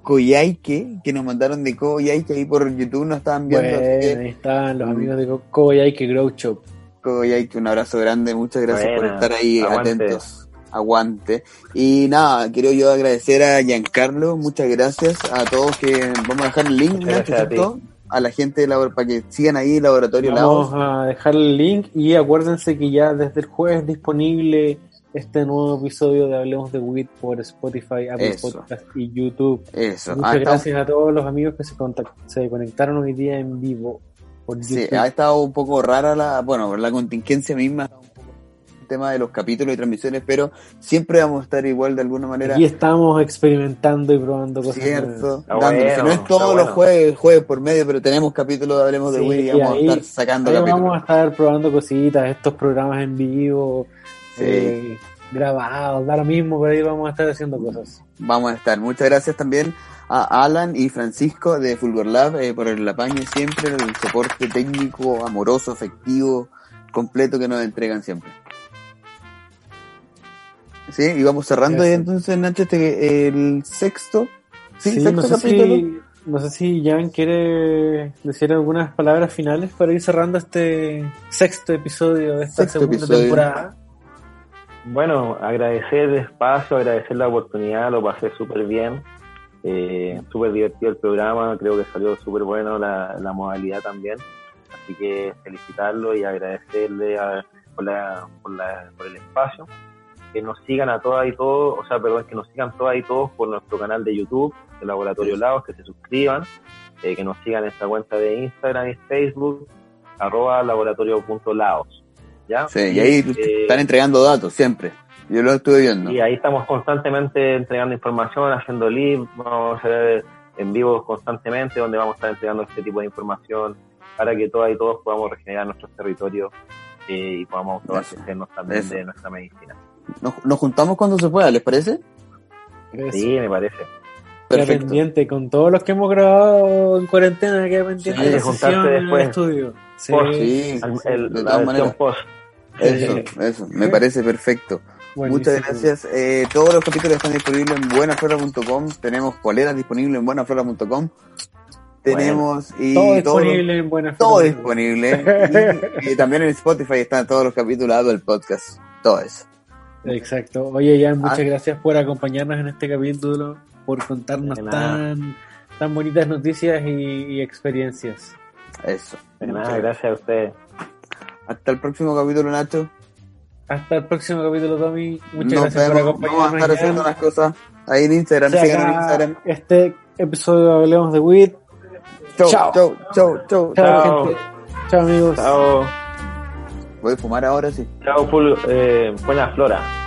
Speaker 2: Koyaike, que nos mandaron de Koyaike ahí por YouTube, nos estaban viendo.
Speaker 1: ahí están los amigos de Koyaike Grow Shop.
Speaker 2: Koyaike, un abrazo grande, muchas gracias por estar ahí atentos aguante. Y nada, quiero yo agradecer a Giancarlo, muchas gracias a todos que vamos a dejar el link, ¿no? A, la gente para que sigan ahí Laboratorio
Speaker 1: Vamos a dejar el link y acuérdense que ya desde el jueves disponible este nuevo episodio de Hablemos de WIT por Spotify, Apple Podcast y YouTube.
Speaker 2: Eso.
Speaker 1: Muchas gracias a todos los amigos que se, se conectaron hoy día en vivo.
Speaker 2: Por sí, ha estado un poco rara la, bueno, la contingencia misma tema de los capítulos y transmisiones, pero siempre vamos a estar igual de alguna manera.
Speaker 1: Y estamos experimentando y probando cosas.
Speaker 2: Cierto, no es todos los jueves, jueves por medio, pero tenemos capítulos, hablemos de Wii y vamos a estar sacando capítulos.
Speaker 1: Vamos a estar probando cositas, estos programas en vivo, eh, grabados, da lo mismo, pero ahí vamos a estar haciendo cosas.
Speaker 2: Vamos a estar. Muchas gracias también a Alan y Francisco de Fulgor Lab eh, por el apaño siempre, el soporte técnico, amoroso, afectivo, completo que nos entregan siempre. Sí, y vamos cerrando entonces, Nacho, este, el sexto,
Speaker 1: sí, sexto no sé capítulo. Si, no sé si Jan quiere decir algunas palabras finales para ir cerrando este sexto episodio de esta segunda temporada.
Speaker 3: Bueno, agradecer el espacio, agradecer la oportunidad, lo pasé súper bien. Eh, súper divertido el programa, creo que salió súper bueno la, la, modalidad también. Así que felicitarlo y agradecerle por, la, por, la, por, el espacio. Que nos sigan a todas y todos, o sea, perdón, que nos sigan todas y todos por nuestro canal de YouTube, el Laboratorio Laos, que se suscriban, eh, que nos sigan en esta cuenta de Instagram y Facebook, arroba laboratorio.laos. ¿ya?
Speaker 2: Sí, y ahí eh, están entregando datos siempre. Yo lo estuve viendo.
Speaker 3: Y ahí estamos constantemente entregando información, haciendo live, vamos a hacer en vivo constantemente, donde vamos a estar entregando este tipo de información para que todas y todos podamos regenerar nuestros territorios eh, y podamos abastecernos también de nuestra medicina.
Speaker 2: Nos, juntamos cuando se pueda, ¿les parece?
Speaker 3: Sí, me parece.
Speaker 1: Perfecto. pendiente con todos los que hemos grabado en cuarentena, queda pendiente
Speaker 3: de juntarse después. En
Speaker 1: estudio.
Speaker 3: Sí, sí, el, de todas maneras. Post.
Speaker 2: Eso, eso, me parece perfecto. Muchas gracias. Eh, todos los capítulos están disponibles en buenaflora.com. Tenemos poleras disponibles en buenaflora.com. Tenemos y
Speaker 1: todo, disponible en Buenaflora.
Speaker 2: Todo disponible. y, también en Spotify están todos los capítulos del podcast. Todo eso.
Speaker 1: Exacto. Oye, Jan, muchas ah. gracias por acompañarnos en este capítulo, por contarnos tan, tan bonitas noticias y, experiencias.
Speaker 2: Eso.
Speaker 3: De nada, gracias a ustedes.
Speaker 2: Hasta el próximo capítulo, Nacho.
Speaker 1: Hasta el próximo capítulo, Tommy. Muchas gracias
Speaker 2: por acompañarnos. Vamos a estar haciendo unas cosas ahí en Instagram. Sigan en Instagram.
Speaker 1: Este episodio hablemos de WIT.
Speaker 2: Chau, chau, chau, chau.
Speaker 1: Chao, gente. Chao, amigos.
Speaker 3: Chao.
Speaker 2: A fumar ahora, sí.
Speaker 3: Chao, full, eh, buena flora.